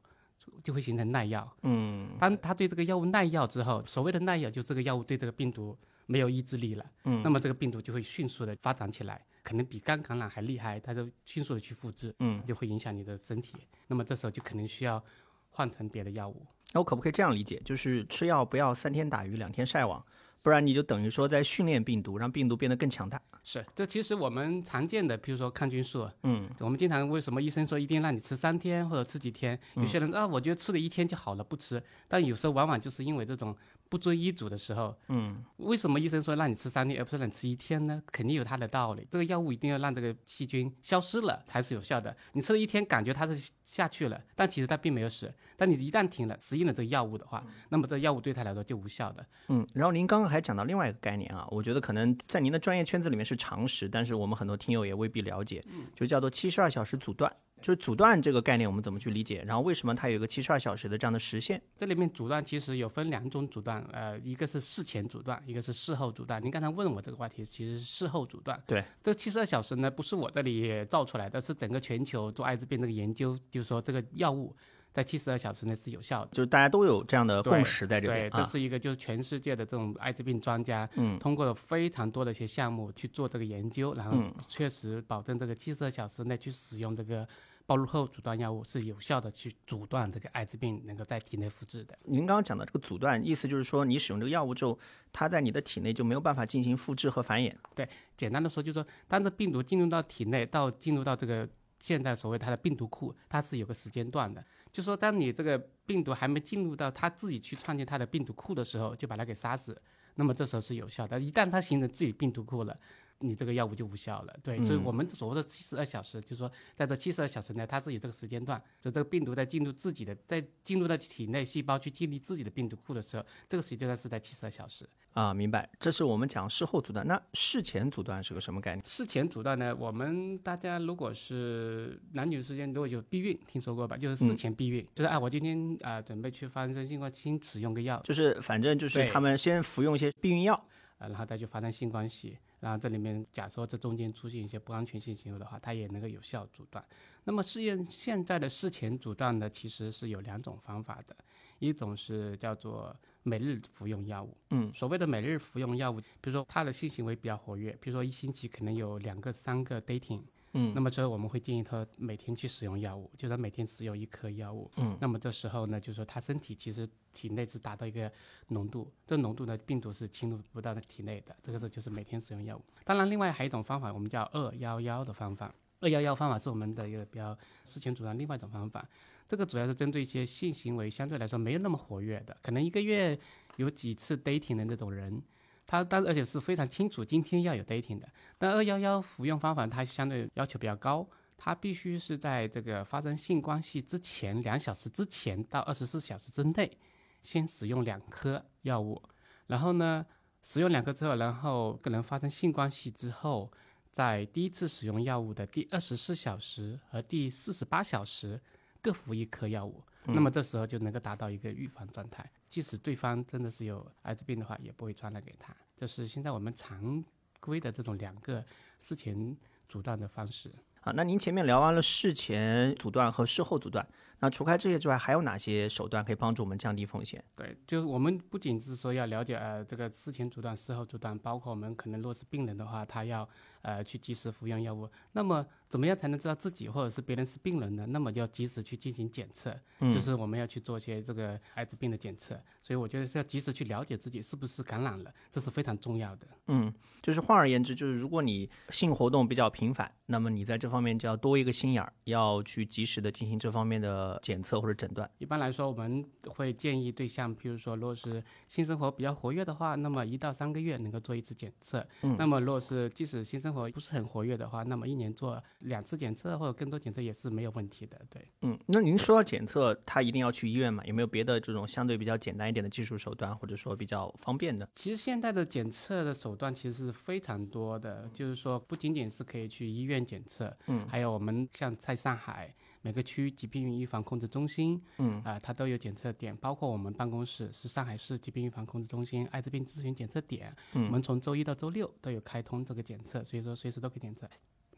就会形成耐药。嗯当它对这个药物耐药之后，所谓的耐药，就这个药物对这个病毒没有意志力了，嗯那么这个病毒就会迅速的发展起来，可能比刚感染还厉害，它就迅速的去复制，嗯，就会影响你的身体。那么这时候就可能需要换成别的药物。那我可不可以这样理解，就是吃药不要三天打鱼两天晒网，不然你就等于说在训练病毒，让病毒变得更强大。是，这其实我们常见的，比如说抗菌素，嗯我们经常为什么医生说一定让你吃三天或者吃几天？有些人啊，我觉得吃了一天就好了，不吃。但有时候往往就是因为这种不遵医嘱的时候，嗯为什么医生说让你吃三天，而不是让你吃一天呢？肯定有它的道理。这个药物一定要让这个细菌消失了才是有效的。你吃了一天，感觉它是下去了，但其实它并没有死。但你一旦停了，适应了这个药物的话，那么这个药物对它来说就无效的。嗯，然后您刚刚还讲到另外一个概念啊，我觉得可能在您的专业圈子里面是常识，但是我们很多听友也未必了解，就叫做七十二小时阻断。就是阻断这个概念，我们怎么去理解？然后为什么它有一个七十二小时的这样的时限？这里面阻断其实有分两种阻断，呃，一个是事前阻断，一个是事后阻断。您刚才问我这个话题，其实是事后阻断。对，这七十二小时呢，不是我这里造出来的，是整个全球做艾滋病这个研究，就是说这个药物在七十二小时内是有效的。就是大家都有这样的共识在这对，边啊。这是一个就是全世界的这种艾滋病专家，嗯通过了非常多的一些项目去做这个研究，然后嗯确实保证这个七十二小时内去使用这个暴露后阻断药物是有效的去阻断这个艾滋病能够在体内复制的。您刚刚讲的这个阻断，意思就是说你使用这个药物之后，它在你的体内就没有办法进行复制和繁衍。对简单的说，就是说，当这病毒进入到体内，到进入到这个现在所谓它的病毒库，它是有个时间段的。就说当你这个病毒还没进入到它自己去创建它的病毒库的时候，就把它给杀死，那么这时候是有效的。一旦它形成自己病毒库了，你这个药物就无效了。对，所以我们所谓的七十二小时，就是说在这七十二小时内，它是有这个时间段，就这个病毒在进入自己的，在进入到体内细胞去建立自己的病毒库的时候，这个时间段是在七十二小时。啊，明白。这是我们讲事后阻断，那事前阻断是个什么概念？事前阻断呢，我们大家如果是男女之间如果有避孕，听说过吧？就是事前避孕，就是啊，我今天啊、准备去发生性关系，先使用个药，就是反正就是他们先服用一些避孕药，啊，然后再去发生性关系，然后这里面假说这中间出现一些不安全性行为的话，它也能够有效阻断。那么试验现在的事前阻断呢，其实是有两种方法的，一种是叫做每日服用药物，嗯，所谓的每日服用药物，比如说他的性行为比较活跃，比如说一星期可能有两个、三个 dating。嗯那么之后我们会建议他每天去使用药物，就是他每天使用一颗药物。嗯，那么这时候呢，就是说他身体其实体内只达到一个浓度，这浓度呢病毒是侵入不到体内的，这个时候就是每天使用药物。当然，另外还有一种方法，我们叫二幺幺的方法。二幺幺方法是我们的一个比较事前阻断另外一种方法，这个主要是针对一些性行为相对来说没有那么活跃的，可能一个月有几次 dating 的那种人，他当而且是非常清楚今天要有 dating 的。但二幺幺服用方法它相对要求比较高，它必须是在这个发生性关系之前两小时之前到二十四小时之内，先使用两颗药物，然后呢，使用两颗之后，然后跟人发生性关系之后，在第一次使用药物的第二十四小时和第四十八小时各服一颗药物，那么这时候就能够达到一个预防状态，即使对方真的是有艾滋病的话，也不会传染给他。这是现在我们常规的这种两个事前阻断的方式。啊，那您前面聊完了事前阻断和事后阻断，那除开这些之外，还有哪些手段可以帮助我们降低风险？对，就是我们不仅是说要了解呃这个事前阻断、事后阻断，包括我们可能若是病人的话，他要呃去及时服用药物。那么怎么样才能知道自己或者是别人是病人呢？那么就要及时去进行检测，就是我们要去做一些这个艾滋病的检测。所以我觉得是要及时去了解自己是不是感染了，这是非常重要的。嗯，就是换而言之，就是如果你性活动比较频繁，那么你在这方面就要多一个心眼儿，要去及时的进行这方面的检测或者诊断。一般来说，我们会建议对象，譬如说，如果是性生活比较活跃的话，那么一到三个月能够做一次检测。嗯，那么如果是即使性生活不是很活跃的话，那么一年做两次检测或者更多检测也是没有问题的。对，嗯，那您说到检测，他一定要去医院吗？有没有别的这种相对比较简单一点的技术手段，或者说比较方便的？其实现在的检测的手段其实是非常多的，就是说不仅仅是可以去医院检测，嗯，还有我们像在上海每个区疾病预防控制中心，嗯啊，它都有检测点，包括我们办公室是上海市疾病预防控制中心艾滋病咨询检测点，嗯，我们从周一到周六都有开通这个检测，所以说随时都可以检测。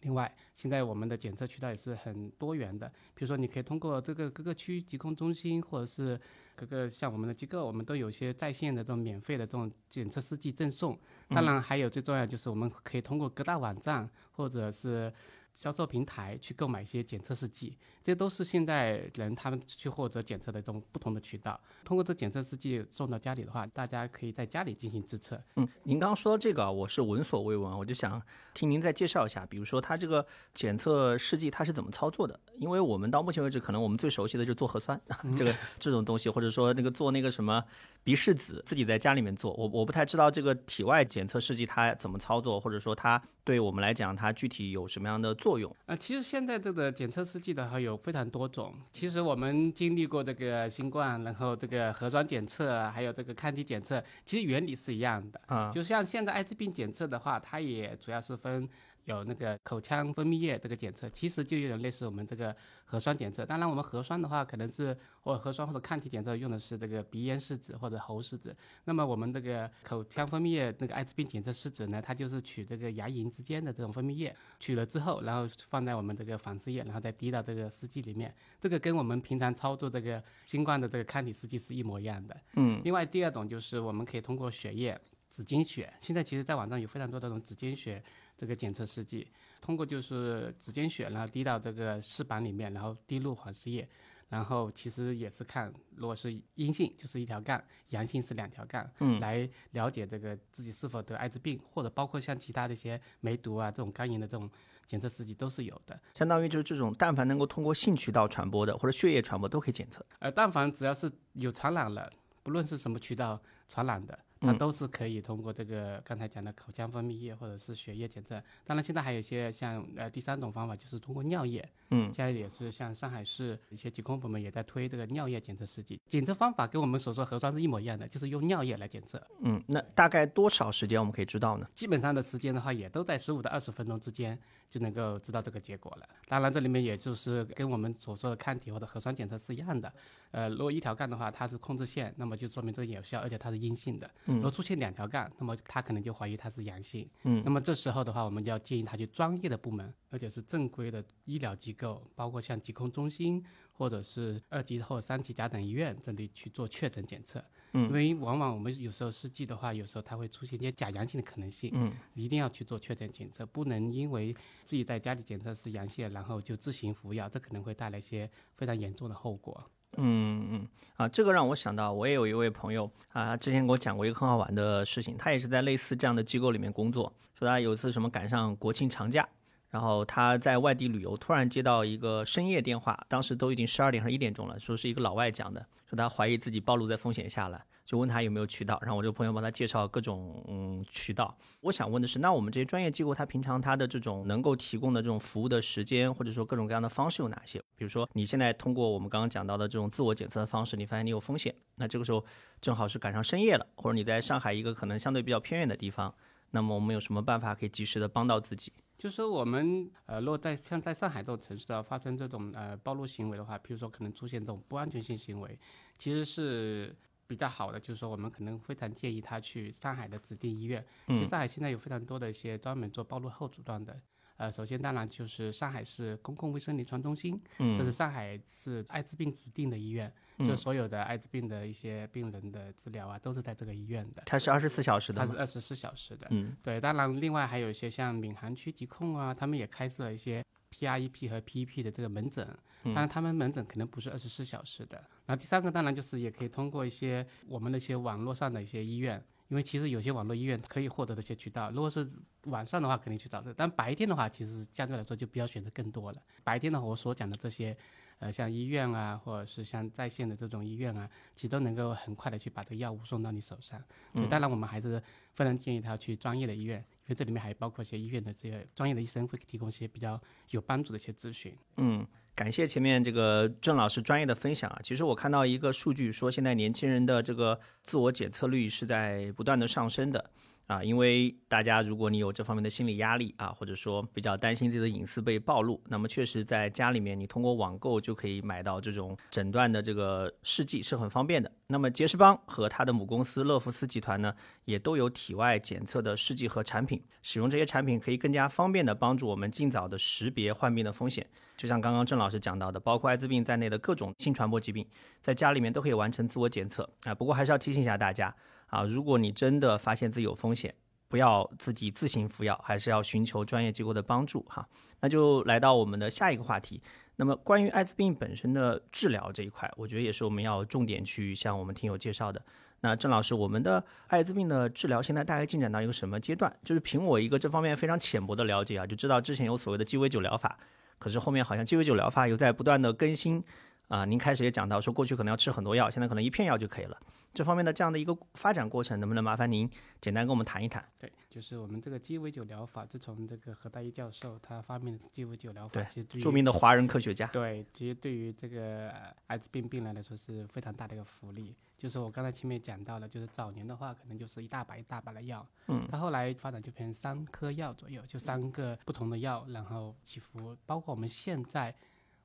另外，现在我们的检测渠道也是很多元的，比如说你可以通过这个各个区疾控中心，或者是各个像我们的机构，我们都有些在线的这种免费的这种检测试剂赠送。当然，还有最重要就是我们可以通过各大网站或者是。销售平台去购买一些检测试剂，这都是现在人他们去获得检测的这种不同的渠道。通过这检测试剂送到家里的话，大家可以在家里进行自测。嗯，您刚刚说这个，我是闻所未闻，我就想听您再介绍一下，比如说它这个检测试剂它是怎么操作的？因为我们到目前为止，可能我们最熟悉的就是做核酸 这个这种东西，或者说那个做那个什么鼻拭子，自己在家里面做。我我不太知道这个体外检测试剂它怎么操作，或者说它对我们来讲它具体有什么样的作用？呃，其实现在这个检测试剂的话有非常多种。其实我们经历过这个新冠，然后这个核酸检测，还有这个抗体检测，其实原理是一样的。啊，就像现在艾滋病检测的话，它也主要是分。有那个口腔分泌液这个检测，其实就有点类似我们这个核酸检测。当然，我们核酸的话，可能是或核酸或者抗体检测用的是这个鼻咽拭子或者喉拭子。那么我们这个口腔分泌液那个艾滋病检测试纸呢，它就是取这个牙龈之间的这种分泌液，取了之后，然后放在我们这个仿试液，然后再滴到这个试剂里面。这个跟我们平常操作这个新冠的这个抗体试剂是一模一样的。嗯。另外第二种就是我们可以通过血液、指尖血，现在其实在网上有非常多这种指尖血。这个检测试剂，通过就是指尖血，然后滴到这个试板里面，然后滴入缓释液，然后其实也是看，如果是阴性就是一条杠，阳性是两条杠，嗯，来了解这个自己是否得艾滋病，或者包括像其他的一些梅毒啊这种肝炎的这种检测试剂都是有的。相当于就是这种，但凡能够通过性渠道传播的或者血液传播都可以检测。呃，但凡只要是有传染了，不论是什么渠道传染的。它都是可以通过这个刚才讲的口腔分泌液或者是血液检测，当然现在还有一些像呃第三种方法就是通过尿液，嗯，现在也是像上海市一些疾控部门也在推这个尿液检测试剂，检测方法跟我们所说核酸是一模一样的，就是用尿液来检测。嗯，那大概多少时间我们可以知道呢？基本上的时间的话也都在十五到二十分钟之间就能够知道这个结果了。当然这里面也就是跟我们所说的抗体或者核酸检测是一样的。呃，如果一条杠的话，它是控制线，那么就说明这个有效，而且它是阴性的。如果出现两条杠，那么他可能就怀疑它是阳性。嗯，那么这时候的话，我们就要建议他去专业的部门，而且是正规的医疗机构，包括像疾控中心或者是二级或三级甲等医院这里去做确诊检测。嗯，因为往往我们有时候试剂的话，有时候它会出现一些假阳性的可能性。嗯，一定要去做确诊检测，不能因为自己在家里检测是阳性，然后就自行服药，这可能会带来一些非常严重的后果。嗯嗯啊，这个让我想到，我也有一位朋友啊，之前给我讲过一个很好玩的事情。他也是在类似这样的机构里面工作，说他有一次什么赶上国庆长假，然后他在外地旅游，突然接到一个深夜电话，当时都已经十二点还是一点钟了，说是一个老外讲的，说他怀疑自己暴露在风险下了。就问他有没有渠道，然后我这个朋友帮他介绍各种嗯渠道。我想问的是，那我们这些专业机构，他平常他的这种能够提供的这种服务的时间，或者说各种各样的方式有哪些？比如说你现在通过我们刚刚讲到的这种自我检测的方式，你发现你有风险，那这个时候正好是赶上深夜了，或者你在上海一个可能相对比较偏远的地方，那么我们有什么办法可以及时的帮到自己？就是说我们呃，如果在像在上海这种城市啊发生这种呃暴露行为的话，比如说可能出现这种不安全性行为，其实是。比较好的就是说，我们可能非常建议他去上海的指定医院。其实上海现在有非常多的一些专门做暴露后阻断的呃，首先当然就是上海市公共卫生临床中心，嗯这是上海市艾滋病指定的医院，就所有的艾滋病的一些病人的治疗啊，都是在这个医院的。它是二十四小时的吗它是？二十四小时的，嗯对，当然另外还有一些像闵行区疾控啊，他们也开设了一些 PREP 和 PEP 的这个门诊，当然他们门诊可能不是二十四小时的。然后第三个当然就是也可以通过一些我们的一些网络上的一些医院，因为其实有些网络医院可以获得的一些渠道，如果是晚上的话肯定去找这，但白天的话其实相对来说就比较选择更多了。白天的话我所讲的这些。呃，像医院啊，或者是像在线的这种医院啊，其实都能够很快的去把这个药物送到你手上。嗯，当然我们还是非常建议他去专业的医院，因为这里面还包括一些医院的这些专业的医生会提供一些比较有帮助的一些咨询。嗯，感谢前面这个郑老师专业的分享啊。其实我看到一个数据说，现在年轻人的这个自我检测率是在不断的上升的。啊，因为大家如果你有这方面的心理压力啊，或者说比较担心自己的隐私被暴露，那么确实在家里面你通过网购就可以买到这种诊断的这个试剂是很方便的。那么杰士邦和他的母公司乐福斯集团呢，也都有体外检测的试剂和产品，使用这些产品可以更加方便的帮助我们尽早的识别患病的风险。就像刚刚郑老师讲到的，包括艾滋病在内的各种性传播疾病，在家里面都可以完成自我检测啊。不过还是要提醒一下大家。啊，如果你真的发现自己有风险，不要自己自行服药，还是要寻求专业机构的帮助哈。那就来到我们的下一个话题。那么关于艾滋病本身的治疗这一块，我觉得也是我们要重点去向我们听友介绍的。那郑老师，我们的艾滋病的治疗现在大概进展到一个什么阶段？就是凭我一个这方面非常浅薄的了解啊，就知道之前有所谓的鸡尾酒疗法，可是后面好像鸡尾酒疗法又在不断的更新啊。您开始也讲到说，过去可能要吃很多药，现在可能一片药就可以了。这方面的这样的一个发展过程，能不能麻烦您简单跟我们谈一谈？对，就是我们这个鸡尾酒疗法，自从这个何大一教授他发明的鸡尾酒疗法，著名的华人科学家。对，其实对于这个呃艾滋病病人来说是非常大的一个福利。就是我刚才前面讲到了，就是早年的话可能就是一大把一大把的药，嗯，他后来发展就变成三颗药左右，就三个不同的药，然后起伏，包括我们现在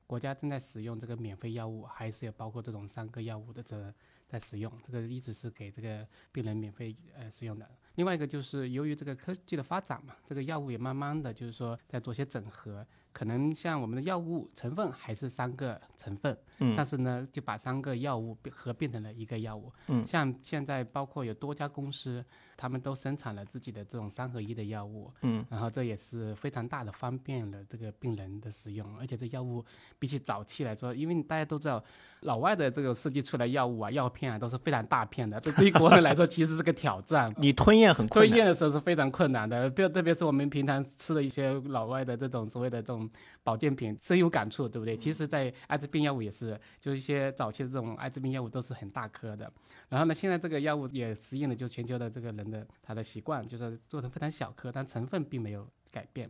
国家正在使用这个免费药物，还是有包括这种三个药物的这在使用，这个一直是给这个病人免费呃使用的。另外一个就是由于这个科技的发展嘛，这个药物也慢慢的就是说在做些整合，可能像我们的药物成分还是三个成分，嗯但是呢就把三个药物合并成了一个药物。嗯像现在包括有多家公司，他们都生产了自己的这种三合一的药物，嗯，然后这也是非常大的方便了这个病人的使用，而且这药物比起早期来说，因为大家都知道，老外的这个设计出来药物啊、药片啊都是非常大片的，这 对于国人来说其实是个挑战。你吞咽很困难。吞咽的时候是非常困难的，特特别是我们平常吃的一些老外的这种所谓的这种保健品，深有感触，对不对？其实，在艾滋病药物也是，就是一些早期的这种艾滋病药物都是很大颗的。然后呢，现在这个药物也适应了就全球的这个人的他的习惯，就是做成非常小颗，但成分并没有改变。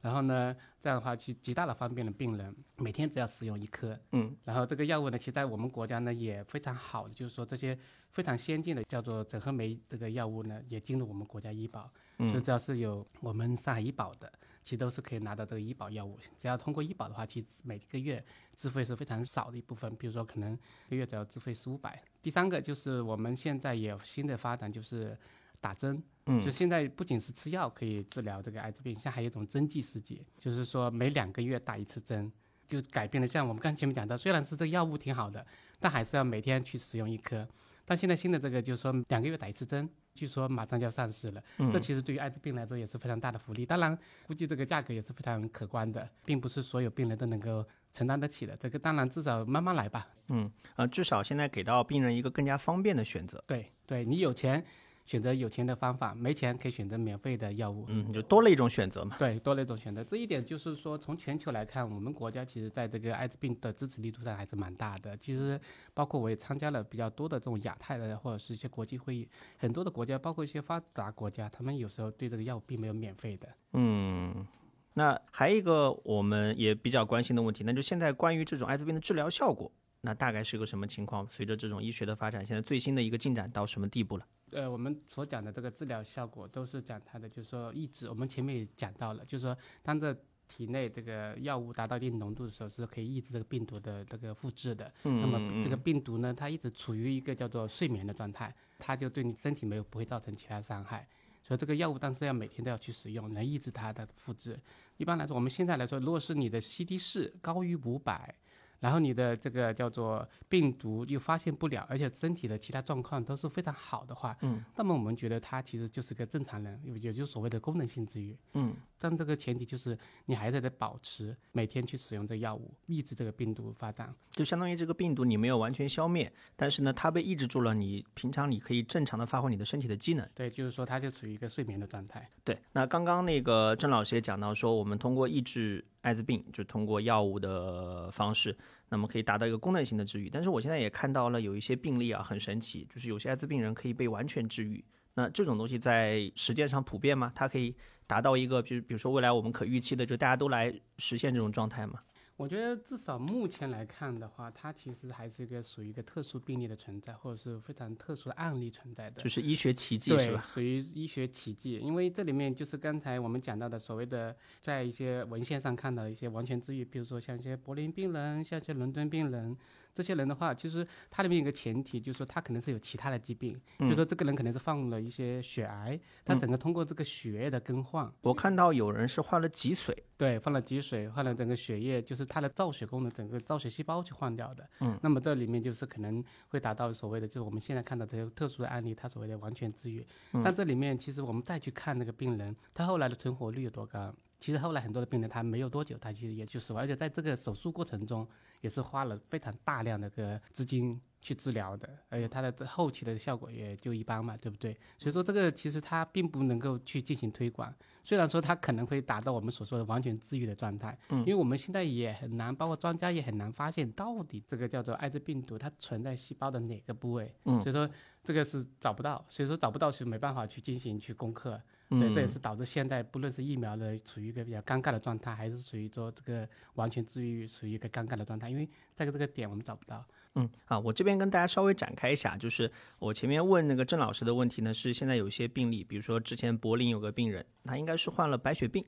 然后呢，这样的话其极大的方便了病人，每天只要使用一颗。嗯，然后这个药物呢，其实在我们国家呢也非常好的，就是说这些非常先进的叫做整合酶这个药物呢，也进入我们国家医保。嗯所以只要是有我们上海医保的，其实都是可以拿到这个医保药物。只要通过医保的话，其实每个月自费是非常少的一部分，比如说可能一个月只要自费四五百。第三个就是我们现在也有新的发展，就是打针。嗯就现在不仅是吃药可以治疗这个艾滋病，现在还有一种针剂试剂，就是说每两个月打一次针，就改变了。像我们刚才前面讲到，虽然是这个药物挺好的，但还是要每天去使用一颗。但现在新的这个就是说两个月打一次针，据说马上就要上市了。这其实对于艾滋病来说也是非常大的福利。当然，估计这个价格也是非常可观的，并不是所有病人都能够承担得起的。这个当然至少慢慢来吧。嗯，呃，至少现在给到病人一个更加方便的选择。对对，你有钱选择有钱的方法，没钱可以选择免费的药物。嗯，就多了一种选择嘛。对，多了一种选择。这一点就是说，从全球来看，我们国家其实在这个艾滋病的支持力度上还是蛮大的。其实，包括我也参加了比较多的这种亚太的或者是一些国际会议，很多的国家，包括一些发达国家，他们有时候对这个药物并没有免费的。嗯，那还有一个我们也比较关心的问题，那就现在关于这种艾滋病的治疗效果，那大概是个什么情况？随着这种医学的发展，现在最新的一个进展到什么地步了？呃，我们所讲的这个治疗效果都是讲它的，就是说抑制。我们前面也讲到了，就是说当这体内这个药物达到一定浓度的时候，是可以抑制这个病毒的这个复制的。嗯那么这个病毒呢，它一直处于一个叫做睡眠的状态，它就对你身体没有不会造成其他伤害。所以这个药物当然是要每天都要去使用，来抑制它的复制。一般来说，我们现在来说，如果是你的 CD 四高于五百。然后你的这个叫做病毒又发现不了，而且身体的其他状况都是非常好的话，嗯，那么我们觉得他其实就是个正常人，也就是所谓的功能性治愈，嗯，但这个前提就是你还是得保持每天去使用这药物，抑制这个病毒发展，就相当于这个病毒你没有完全消灭，但是呢，它被抑制住了，你平常你可以正常的发挥你的身体的机能，对，就是说它就处于一个睡眠的状态。对，那刚刚那个郑老师也讲到说，我们通过抑制艾滋病，就通过药物的方式。那么可以达到一个功能性的治愈，但是我现在也看到了有一些病例啊，很神奇，就是有些艾滋病人可以被完全治愈。那这种东西在实践上普遍吗？它可以达到一个，比如比如说未来我们可预期的，就大家都来实现这种状态吗？我觉得至少目前来看的话，它其实还是一个属于一个特殊病例的存在，或者是非常特殊的案例存在的，就是医学奇迹是吧？属于医学奇迹，因为这里面就是刚才我们讲到的所谓的，在一些文献上看到一些完全治愈，比如说像一些柏林病人，像一些伦敦病人。这些人的话，其实他里面有个前提，就是说他可能是有其他的疾病，就说这个人可能是患了一些血癌，他整个通过这个血液的更换，我看到有人是换了脊髓，对，换了脊髓，换了整个血液，就是他的造血功能，整个造血细胞去换掉的。嗯，那么这里面就是可能会达到所谓的，就是我们现在看到这些特殊的案例，他所谓的完全治愈。但这里面其实我们再去看那个病人，他后来的存活率有多高？其实后来很多的病人他没有多久，他其实也就死亡，而且在这个手术过程中。也是花了非常大量的个资金去治疗的，而且他的后期的效果也就一般嘛，对不对？所以说这个其实它并不能够去进行推广。虽然说它可能会达到我们所说的完全治愈的状态，嗯，因为我们现在也很难，包括专家也很难发现到底这个叫做艾滋病毒它存在细胞的哪个部位，嗯，所以说这个是找不到，所以说找不到是没办法去进行去攻克。对，这也是导致现在不论是疫苗的处于一个比较尴尬的状态，还是属于说这个完全治愈处于一个尴尬的状态，因为在这个点我们找不到。嗯，啊，我这边跟大家稍微展开一下，就是我前面问那个郑老师的问题呢，是现在有一些病例，比如说之前柏林有个病人，他应该是患了白血病。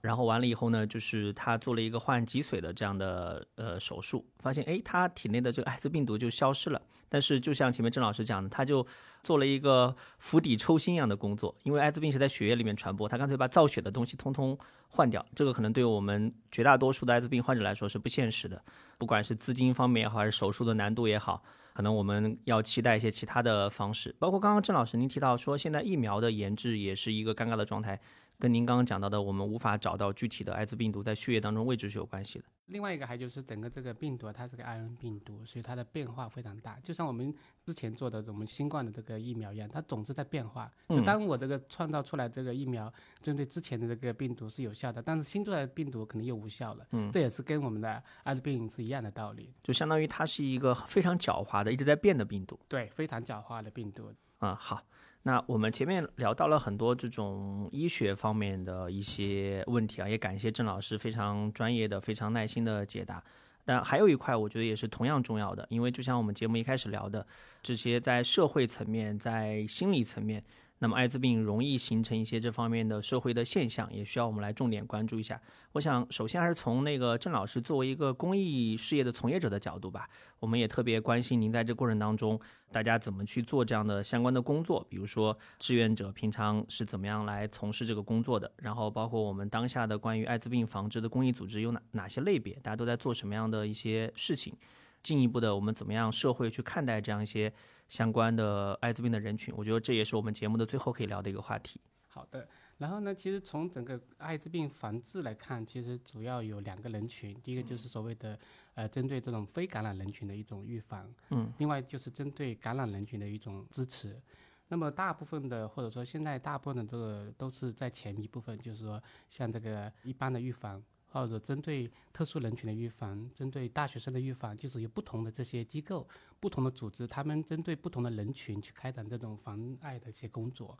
然后完了以后呢，就是他做了一个换脊髓的这样的呃手术，发现哎，他体内的这个艾滋病毒就消失了。但是就像前面郑老师讲的，他就做了一个釜底抽薪一样的工作，因为艾滋病是在血液里面传播，他干脆把造血的东西通通换掉。这个可能对我们绝大多数的艾滋病患者来说是不现实的，不管是资金方面也好，还是手术的难度也好，可能我们要期待一些其他的方式。包括刚刚郑老师您提到说，现在疫苗的研制也是一个尴尬的状态。跟您刚刚讲到的，我们无法找到具体的艾滋病毒在血液当中位置是有关系的。另外一个还就是整个这个病毒，它是个 RNA 病毒，所以它的变化非常大。就像我们之前做的我们新冠的这个疫苗一样，它总是在变化。就当我这个创造出来这个疫苗，针对之前的这个病毒是有效的，但是新出来的病毒可能又无效了。嗯，这也是跟我们的艾滋病是一样的道理。就相当于它是一个非常狡猾的、一直在变的病毒。对，非常狡猾的病毒。啊，好。那我们前面聊到了很多这种医学方面的一些问题啊，也感谢郑老师非常专业的、非常耐心的解答。但还有一块，我觉得也是同样重要的，因为就像我们节目一开始聊的，这些在社会层面、在心理层面。那么艾滋病容易形成一些这方面的社会的现象，也需要我们来重点关注一下。我想首先还是从那个郑老师作为一个公益事业的从业者的角度吧，我们也特别关心您在这过程当中，大家怎么去做这样的相关的工作，比如说志愿者平常是怎么样来从事这个工作的，然后包括我们当下的关于艾滋病防治的公益组织有哪哪些类别，大家都在做什么样的一些事情，进一步的我们怎么样社会去看待这样一些。相关的艾滋病的人群，我觉得这也是我们节目的最后可以聊的一个话题。好的，然后呢，其实从整个艾滋病防治来看，其实主要有两个人群，第一个就是所谓的呃针对这种非感染人群的一种预防，嗯，另外就是针对感染人群的一种支持。那么大部分的或者说现在大部分的这个都是在前一部分，就是说像这个一般的预防。或者针对特殊人群的预防，针对大学生的预防，就是有不同的这些机构、不同的组织，他们针对不同的人群去开展这种防艾的一些工作。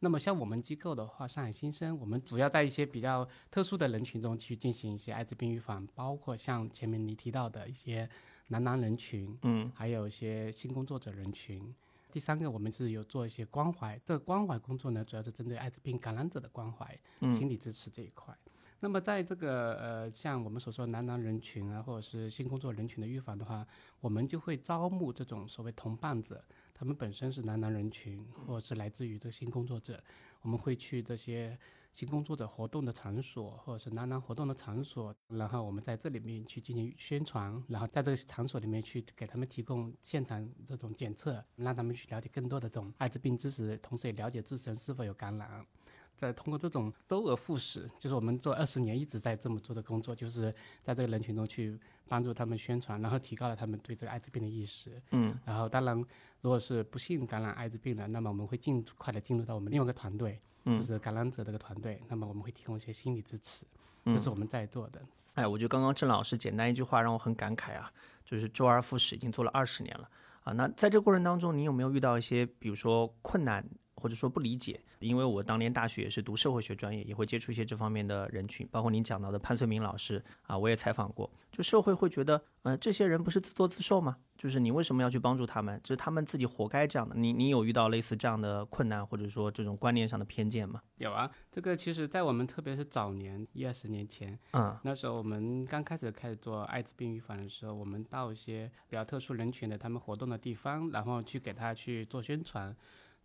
那么像我们机构的话，上海新生，我们主要在一些比较特殊的人群中去进行一些艾滋病预防，包括像前面你提到的一些男男人群，嗯，还有一些性工作者人群。第三个，我们是有做一些关怀，这个关怀工作呢，主要是针对艾滋病感染者的关怀、心理支持这一块。那么，在这个呃，像我们所说男男人群啊，或者是性工作人群的预防的话，我们就会招募这种所谓同伴者。他们本身是南南人群，或者是来自于这新工作者，我们会去这些新工作者活动的场所，或者是南南活动的场所，然后我们在这里面去进行宣传，然后在这个场所里面去给他们提供现场这种检测，让他们去了解更多的这种艾滋病知识，同时也了解自身是否有感染。再通过这种周而复始，就是我们做二十年一直在这么做的工作，就是在这个人群中去帮助他们宣传，然后提高了他们对这个艾滋病的意识。嗯，然后当然，如果是不幸感染艾滋病的，那么我们会尽快的进入到我们另外一个团队，就是感染者这个团队。那么我们会提供一些心理支持，这是我们在做的。哎，我觉得刚刚郑老师简单一句话让我很感慨啊，就是周而复始已经做了二十年了啊。那在这个过程当中，你有没有遇到一些比如说困难？或者说不理解，因为我当年大学也是读社会学专业，也会接触一些这方面的人群，包括您讲到的潘绥明老师啊，我也采访过。就社会会觉得，呃，这些人不是自作自受吗？就是你为什么要去帮助他们？就是他们自己活该这样的。你你有遇到类似这样的困难，或者说这种观念上的偏见吗？有啊，这个其实在我们特别是早年一二十年前，嗯，那时候我们刚开始开始做艾滋病预防的时候，我们到一些比较特殊人群的他们活动的地方，然后去给他去做宣传。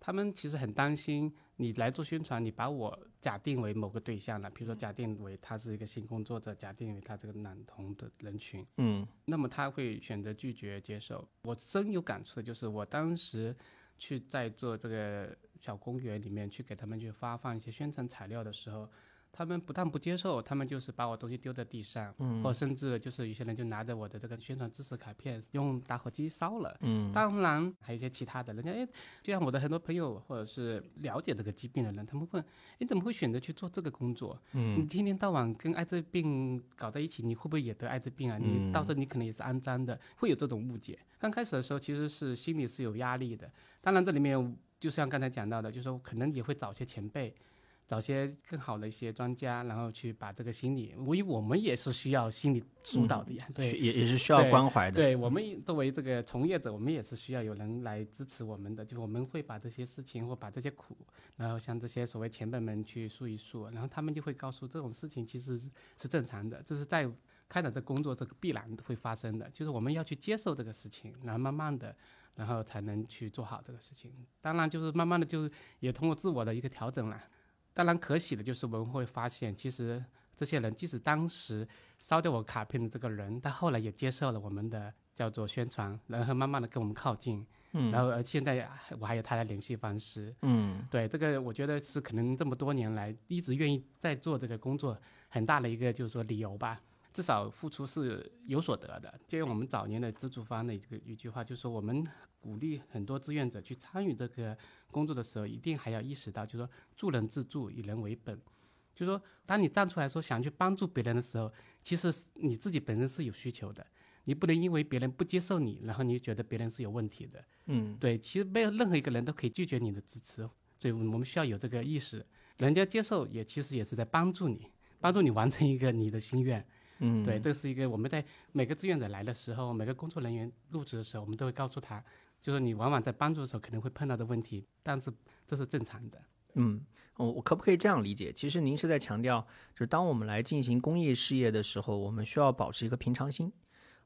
他们其实很担心你来做宣传，你把我假定为某个对象了，比如说假定为他是一个性工作者，假定为他这个男同的人群，嗯，那么他会选择拒绝接受。我深有感触的就是，我当时去在做这个小公园里面去给他们去发放一些宣传材料的时候。他们不但不接受，他们就是把我东西丢在地上，嗯，或甚至就是有些人就拿着我的这个宣传知识卡片，用打火机烧了，嗯，当然还有一些其他的，人家哎，就像我的很多朋友或者是了解这个疾病的人，他们问，你怎么会选择去做这个工作？嗯，你天天到晚跟艾滋病搞在一起，你会不会也得艾滋病啊？你到时候你可能也是肮脏的，会有这种误解。刚开始的时候其实是心里是有压力的，当然这里面就像刚才讲到的，就是说可能也会找些前辈。找些更好的一些专家，然后去把这个心理，因为我们也是需要心理疏导的呀，对，也也是需要关怀的。对我们作为这个从业者，我们也是需要有人来支持我们的，就我们会把这些事情或把这些苦，然后向这些所谓前辈们去诉一诉，然后他们就会告诉这种事情其实是是正常的，这是在开展这工作这个必然会发生的，就是我们要去接受这个事情，然后慢慢的，然后才能去做好这个事情。当然就是慢慢的就也通过自我的一个调整了。当然，可喜的就是我们会发现，其实这些人即使当时烧掉我卡片的这个人，他后来也接受了我们的叫做宣传，然后慢慢的跟我们靠近，嗯，然后而现在我还有他的联系方式，嗯，对，这个我觉得是可能这么多年来一直愿意在做这个工作很大的一个就是说理由吧。至少付出是有所得的。就用我们早年的资助方的一个一句话，就是说我们鼓励很多志愿者去参与这个工作的时候，一定还要意识到，就是说助人自助，以人为本。就是说，当你站出来说想去帮助别人的时候，其实你自己本身是有需求的，你不能因为别人不接受你，然后你就觉得别人是有问题的。嗯，对，其实没有任何一个人都可以拒绝你的支持，所以我们需要有这个意识，人家接受也其实也是在帮助你，帮助你完成一个你的心愿。嗯，对，这是一个我们在每个志愿者来的时候，每个工作人员入职的时候，我们都会告诉他，就是你往往在帮助的时候可能会碰到的问题，但是这是正常的。嗯，我我可不可以这样理解？其实您是在强调，就是当我们来进行公益事业的时候，我们需要保持一个平常心，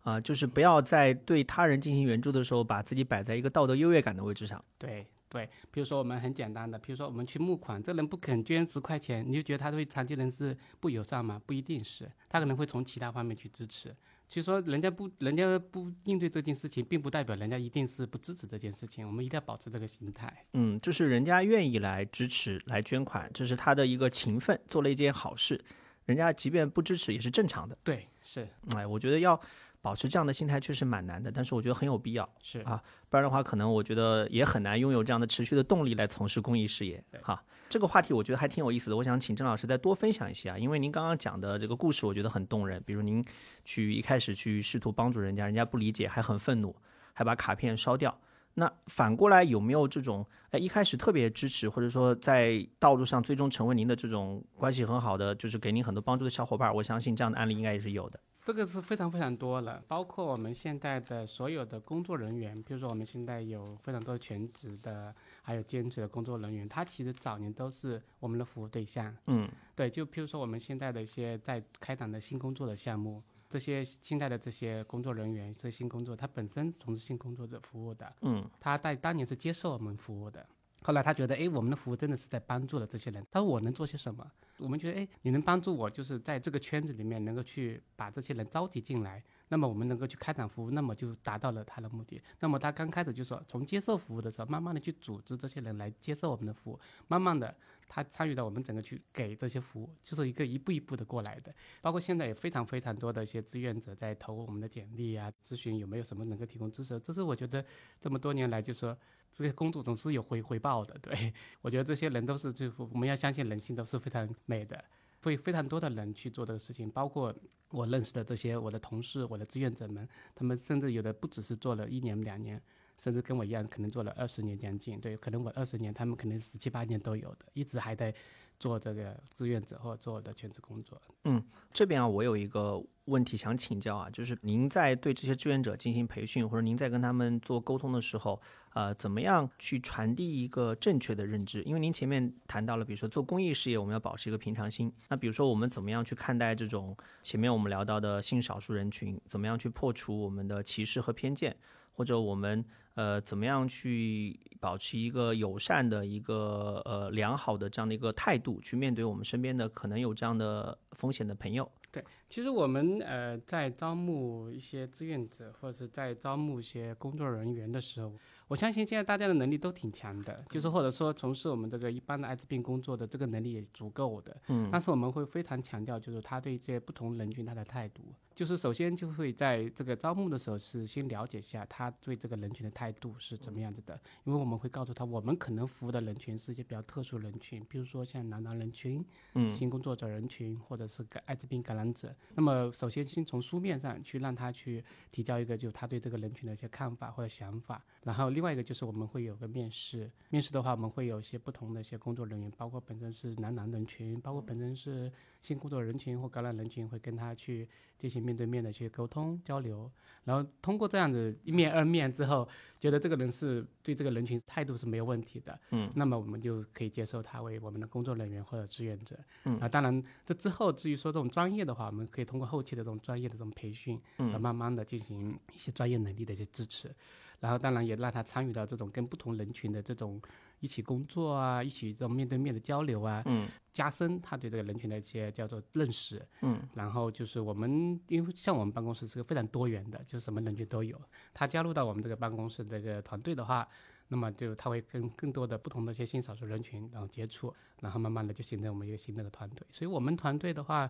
啊，就是不要在对他人进行援助的时候，把自己摆在一个道德优越感的位置上。对。对，比如说我们很简单的，比如说我们去募款，这人不肯捐十块钱，你就觉得他对残疾人是不友善吗？不一定是，他可能会从其他方面去支持。其实说人家不，人家不应对这件事情，并不代表人家一定是不支持这件事情。我们一定要保持这个心态。嗯，就是人家愿意来支持、来捐款，这是他的一个情分，做了一件好事。人家即便不支持也是正常的。对，是。哎，我觉得要。保持这样的心态确实蛮难的，但是我觉得很有必要，是啊，不然的话，可能我觉得也很难拥有这样的持续的动力来从事公益事业。哈，这个话题我觉得还挺有意思的，我想请郑老师再多分享一些啊，因为您刚刚讲的这个故事，我觉得很动人。比如您去一开始去试图帮助人家，人家不理解，还很愤怒，还把卡片烧掉。那反过来有没有这种，哎，一开始特别支持，或者说在道路上最终成为您的这种关系很好的，就是给您很多帮助的小伙伴？我相信这样的案例应该也是有的。这个是非常非常多了，包括我们现在的所有的工作人员，比如说我们现在有非常多全职的，还有兼职的工作人员，他其实早年都是我们的服务对象。嗯，对，就譬如说我们现在的一些在开展的新工作的项目，这些现在的这些工作人员，这些新工作，他本身从事性工作者服务的，嗯他在当年是接受我们服务的。后来他觉得，哎，我们的服务真的是在帮助了这些人。他说我能做些什么？我们觉得，哎，你能帮助我，就是在这个圈子里面能够去把这些人召集进来，那么我们能够去开展服务，那么就达到了他的目的。那么他刚开始就说，从接受服务的时候，慢慢的去组织这些人来接受我们的服务，慢慢的他参与到我们整个去给这些服务，就是一个一步一步的过来的。包括现在也非常非常多的一些志愿者在投我们的简历啊，咨询有没有什么能够提供支持。这是我觉得这么多年来就是说。这些工作总是有回回报的，对。我觉得这些人都是最，我们要相信人性都是非常美的，会非常多的人去做的事情，包括我认识的这些我的同事、我的志愿者们，他们甚至有的不只是做了一年两年，甚至跟我一样，可能做了二十年将近，对，可能我二十年，他们可能十七八年都有的，一直还在做这个志愿者或者做的全职工作。嗯这边啊，我有一个问题想请教啊，就是您在对这些志愿者进行培训，或者您在跟他们做沟通的时候，呃，怎么样去传递一个正确的认知？因为您前面谈到了，比如说做公益事业，我们要保持一个平常心。那比如说我们怎么样去看待这种前面我们聊到的性少数人群？怎么样去破除我们的歧视和偏见？或者我们呃怎么样去保持一个友善的一个呃良好的这样的一个态度，去面对我们身边的可能有这样的风险的朋友？对其实我们呃在招募一些志愿者，或者是在招募一些工作人员的时候，我相信现在大家的能力都挺强的，就是或者说从事我们这个一般的艾滋病工作的这个能力也足够的。嗯但是我们会非常强调，就是他对这些不同人群他的态度，就是首先就会在这个招募的时候是先了解一下他对这个人群的态度是怎么样子的，因为我们会告诉他，我们可能服务的人群是一些比较特殊人群，比如说像男男人群、嗯性工作者人群，或者是感艾滋病感染者。那么首先先从书面上去让他去提交一个，就他对这个人群的一些看法或者想法。然后另外一个就是我们会有个面试，面试的话我们会有一些不同的一些工作人员，包括本身是男男人群，包括本身是性工作人群或感染人群，会跟他去进行面对面的去沟通交流。然后通过这样子一面二面之后，觉得这个人是对这个人群态度是没有问题的，嗯，那么我们就可以接受他为我们的工作人员或者志愿者。嗯啊，当然这之后至于说这种专业的话，我们可以通过后期的这种专业的这种培训，嗯呃慢慢的进行一些专业能力的一些支持。然后当然也让他参与到这种跟不同人群的这种一起工作啊，一起这种面对面的交流啊，嗯加深他对这个人群的一些叫做认识。嗯然后就是我们，因为像我们办公室是个非常多元的，就是什么人群都有。他加入到我们这个办公室这个团队的话，那么就他会跟更多的不同的一些新少数人群然后接触，然后慢慢的就形成我们一个新的团队。所以我们团队的话，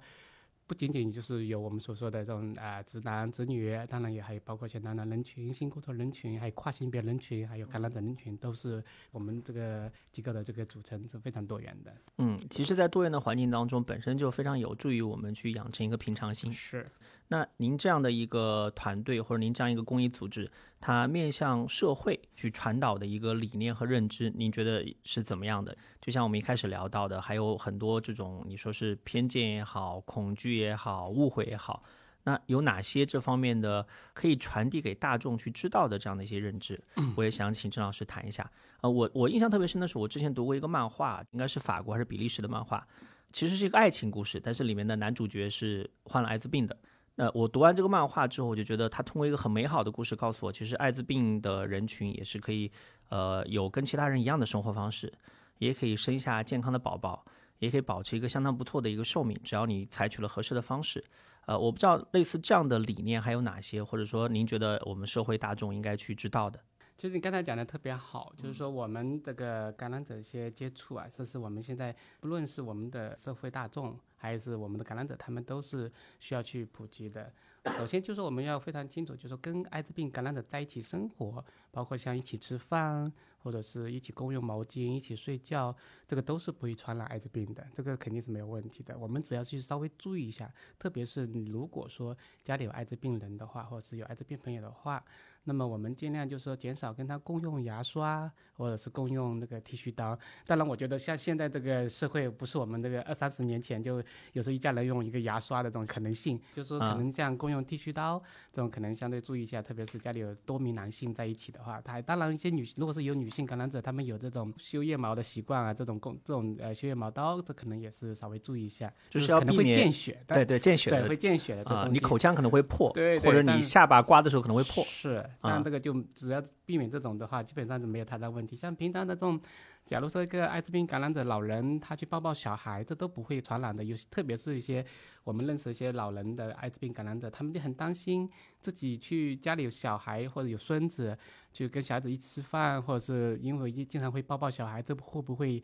不仅仅就是有我们所说的这种啊、直男直女，当然也还有包括一些男男人群、性工作人群，还有跨性别人群，还有感染者人群，都是我们这个机构的这个组成是非常多元的。嗯，其实，在多元的环境当中，本身就非常有助于我们去养成一个平常心。是。那您这样的一个团队，或者您这样一个公益组织，它面向社会去传导的一个理念和认知，您觉得是怎么样的？就像我们一开始聊到的，还有很多这种你说是偏见也好、恐惧也好、误会也好，那有哪些这方面的可以传递给大众去知道的这样的一些认知？我也想请郑老师谈一下。呃，我我印象特别深的是，我之前读过一个漫画，应该是法国还是比利时的漫画，其实是一个爱情故事，但是里面的男主角是患了艾滋病的。那我读完这个漫画之后，我就觉得他通过一个很美好的故事告诉我，其实艾滋病的人群也是可以，呃，有跟其他人一样的生活方式，也可以生下健康的宝宝，也可以保持一个相当不错的一个寿命，只要你采取了合适的方式。呃，我不知道类似这样的理念还有哪些，或者说您觉得我们社会大众应该去知道的？其实你刚才讲的特别好，就是说我们这个感染者一些接触啊，这是我们现在不论是我们的社会大众，还是我们的感染者，他们都是需要去普及的。首先就是我们要非常清楚，就是跟艾滋病感染者在一起生活，包括像一起吃饭，或者是一起共用毛巾、一起睡觉，这个都是不会传染艾滋病的，这个肯定是没有问题的。我们只要去稍微注意一下，特别是如果说家里有艾滋病人的话，或者是有艾滋病朋友的话，那么我们尽量就是说减少跟他共用牙刷，或者是共用那个剃须刀。当然，我觉得像现在这个社会，不是我们这个二三十年前就有时候一家人用一个牙刷的这种可能性，就是说可能这样共用用剃须刀，这种可能相对注意一下，特别是家里有多名男性在一起的话，他当然一些女如果是有女性感染者，他们有这种修腋毛的习惯啊，这种共这种呃修腋毛刀，这可能也是稍微注意一下，就是要可能会避免见血，但对对，见血对的会见血的这啊，你口腔可能会破，对对或者你下巴刮的时候可能会破。是，啊但这个就只要避免这种的话，基本上是没有太大问题。像平常的这种，假如说一个艾滋病感染者老人，他去抱抱小孩，这都不会传染的。有特别是一些我们认识一些老人的艾滋病感染者，他们就很担心自己去家里有小孩或者有孙子，就跟小孩子一起吃饭，或者是因为经常会抱抱小孩，这会不会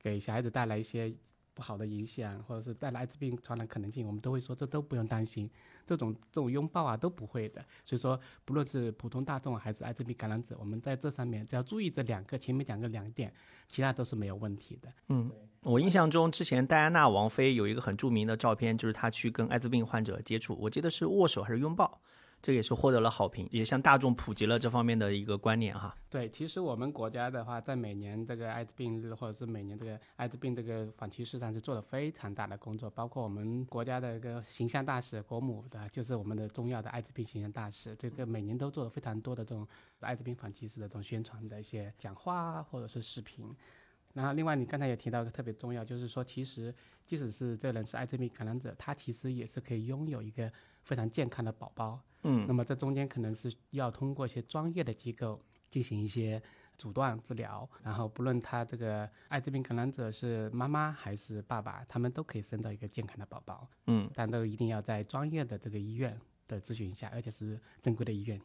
给小孩子带来一些不好的影响，或者是带来艾滋病传染可能性？我们都会说这都不用担心。这种这种拥抱啊都不会的。所以说，不论是普通大众还是艾滋病感染者，我们在这上面只要注意这两个前面讲个两点，其他都是没有问题的。嗯我印象中，之前戴安娜王妃有一个很著名的照片，就是她去跟艾滋病患者接触，我记得是握手还是拥抱，这也是获得了好评，也向大众普及了这方面的一个观念哈。对，其实我们国家的话，在每年这个艾滋病日，或者是每年这个艾滋病这个反歧视上是做了非常大的工作，包括我们国家的一个形象大使国母的，就是我们的重要的艾滋病形象大使，这个每年都做了非常多的这种艾滋病反歧视的这种宣传的一些讲话，或者是视频。然后，另外你刚才也提到一个特别重要，就是说，其实即使是这人是艾滋病感染者，他其实也是可以拥有一个非常健康的宝宝。嗯，那么这中间可能是要通过一些专业的机构进行一些阻断治疗，然后不论他这个艾滋病感染者是妈妈还是爸爸，他们都可以生到一个健康的宝宝。嗯，但都一定要在专业的这个医院的咨询下，而且是正规的医院。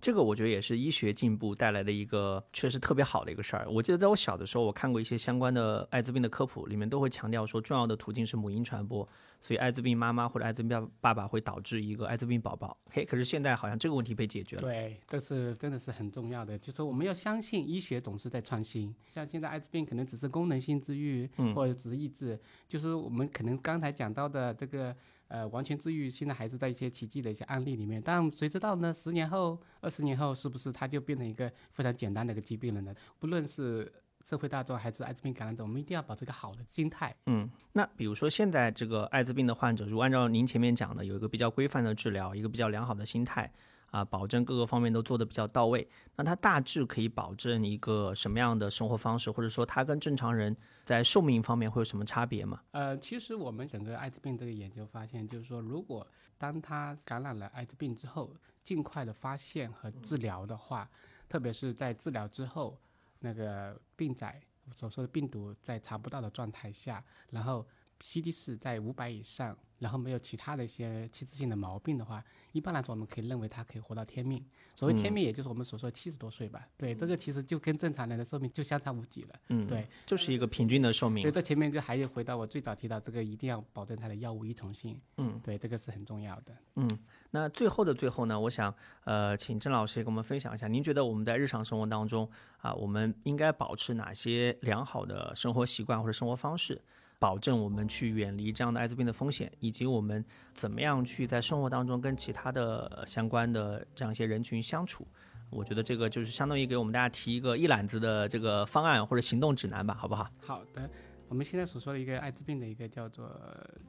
这个我觉得也是医学进步带来的一个确实特别好的一个事儿。我记得在我小的时候，我看过一些相关的艾滋病的科普，里面都会强调说，重要的途径是母婴传播，所以艾滋病妈妈或者艾滋病爸爸会导致一个艾滋病宝宝。嘿，可是现在好像这个问题被解决了。对，这是真的是很重要的，就是我们要相信医学总是在创新。像现在艾滋病可能只是功能性治愈，嗯或者只是抑制，就是我们可能刚才讲到的这个呃完全治愈，现在还是在一些奇迹的一些案例里面。但谁知道呢？十年后、二十年后，是不是它就变成一个非常简单的一个疾病了呢？不论是社会大众还是艾滋病感染者，我们一定要保持一个好的心态。嗯，那比如说现在这个艾滋病的患者，如果按照您前面讲的，有一个比较规范的治疗，一个比较良好的心态啊，保证各个方面都做得比较到位，那他大致可以保证一个什么样的生活方式，或者说他跟正常人在寿命方面会有什么差别吗？呃，其实我们整个艾滋病这个研究发现，就是说，如果当他感染了艾滋病之后，尽快的发现和治疗的话，特别是在治疗之后，那个病载所说的病毒在查不到的状态下，然后 CD 四在五百以上，然后没有其他的一些器质性的毛病的话，一般来说我们可以认为他可以活到天命。所谓天命，也就是我们所说七十多岁吧。对，这个其实就跟正常人的寿命就相差无几了。嗯，对，就是一个平均的寿命所以命。在前面就还有回到我最早提到这个，一定要保证它的药物依从性。嗯，对，这个是很重要的。嗯，那最后的最后呢，我想呃，请郑老师也跟我们分享一下，您觉得我们在日常生活当中啊，我们应该保持哪些良好的生活习惯或者生活方式？保证我们去远离这样的艾滋病的风险，以及我们怎么样去在生活当中跟其他的相关的这样一些人群相处。我觉得这个就是相当于给我们大家提一个一揽子的这个方案或者行动指南吧，好不好？好的，我们现在所说的一个艾滋病的一个叫做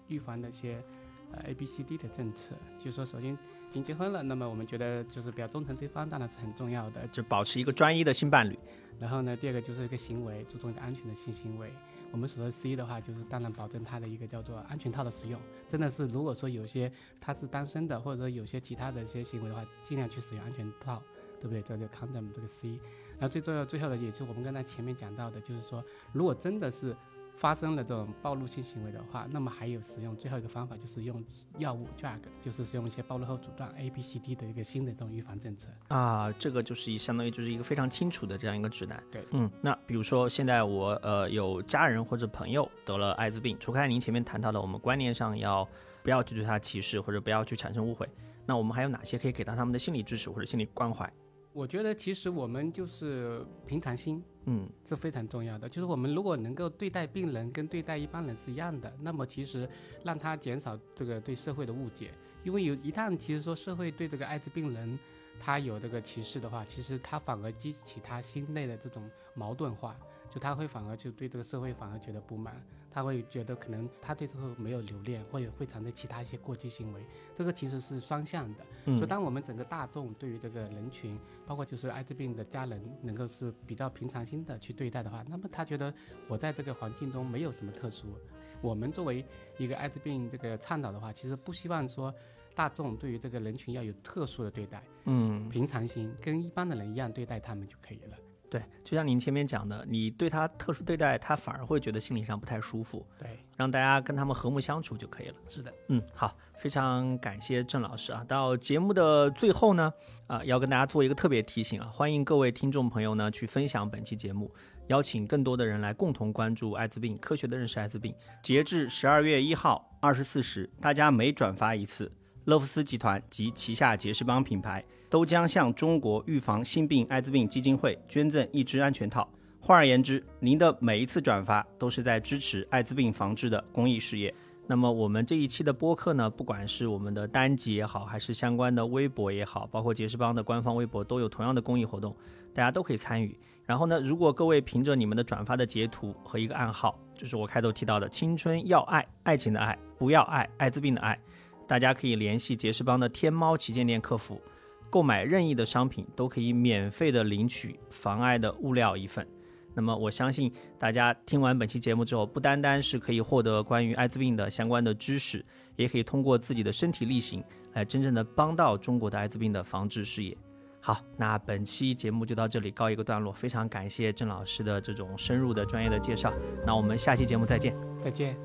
预防的一些呃 A B C D 的政策，就是说，首先已经结婚了，那么我们觉得就是比较忠诚对方，当然是很重要的。就保持一个专一的性伴侣。然后呢，第二个就是一个行为，注重一个安全的性行为。我们所说的 C 的话，就是当然保证它的一个叫做安全套的使用。真的是，如果说有些他是单身的，或者说有些其他的一些行为的话，尽量去使用安全套，对不对？这就 condom 这个 C。然后最重要最后的，也是我们刚才前面讲到的，就是说，如果真的是发生了这种暴露性行为的话，那么还有使用最后一个方法，就是用药物 drug，就是使用一些暴露后阻断 A、B、C、D 的一个新的这种预防政策。啊，这个就是相当于就是一个非常清楚的这样一个指南。对嗯，那比如说现在我呃有家人或者朋友得了艾滋病，除开您前面谈到的，我们观念上要不要去对他歧视或者不要去产生误会，那我们还有哪些可以给到他们的心理支持或者心理关怀？我觉得其实我们就是平常心，嗯这非常重要的。就是我们如果能够对待病人跟对待一般人是一样的，那么其实让他减少这个对社会的误解。因为有一旦其实说社会对这个艾滋病人他有这个歧视的话，其实他反而激起他心内的这种矛盾化，就他会反而就对这个社会反而觉得不满。他会觉得可能他对这个没有留恋，或者会产生其他一些过激行为。这个其实是双向的。嗯所以当我们整个大众对于这个人群，包括就是艾滋病的家人，能够是比较平常心的去对待的话，那么他觉得我在这个环境中没有什么特殊。我们作为一个艾滋病这个倡导的话，其实不希望说大众对于这个人群要有特殊的对待，嗯，平常心，跟一般的人一样对待他们就可以了。对，就像您前面讲的，你对他特殊对待，他反而会觉得心理上不太舒服，对，让大家跟他们和睦相处就可以了。是的。嗯，好，非常感谢郑老师啊。到节目的最后呢，啊、要跟大家做一个特别提醒啊，欢迎各位听众朋友呢去分享本期节目，邀请更多的人来共同关注艾滋病，科学的认识艾滋病。截至十二月一号二十四时，大家每转发一次，乐福斯集团及旗下杰士邦品牌都将向中国预防性病艾滋病基金会捐赠一支安全套。换而言之，您的每一次转发都是在支持艾滋病防治的公益事业。那么我们这一期的播客呢，不管是我们的单集也好，还是相关的微博也好，包括杰士邦的官方微博都有同样的公益活动，大家都可以参与。然后呢，如果各位凭着你们的转发的截图和一个暗号，就是我开头提到的“青春要爱，爱情的爱，不要爱艾滋病的爱”，大家可以联系杰士邦的天猫旗舰店客服，购买任意的商品都可以免费的领取防艾的物料一份。那么我相信大家听完本期节目之后，不单单是可以获得关于艾滋病的相关的知识，也可以通过自己的身体力行，来真正的帮到中国的艾滋病的防治事业。好，那本期节目就到这里告一个段落，非常感谢郑老师的这种深入的专业的介绍。那我们下期节目再见。再见。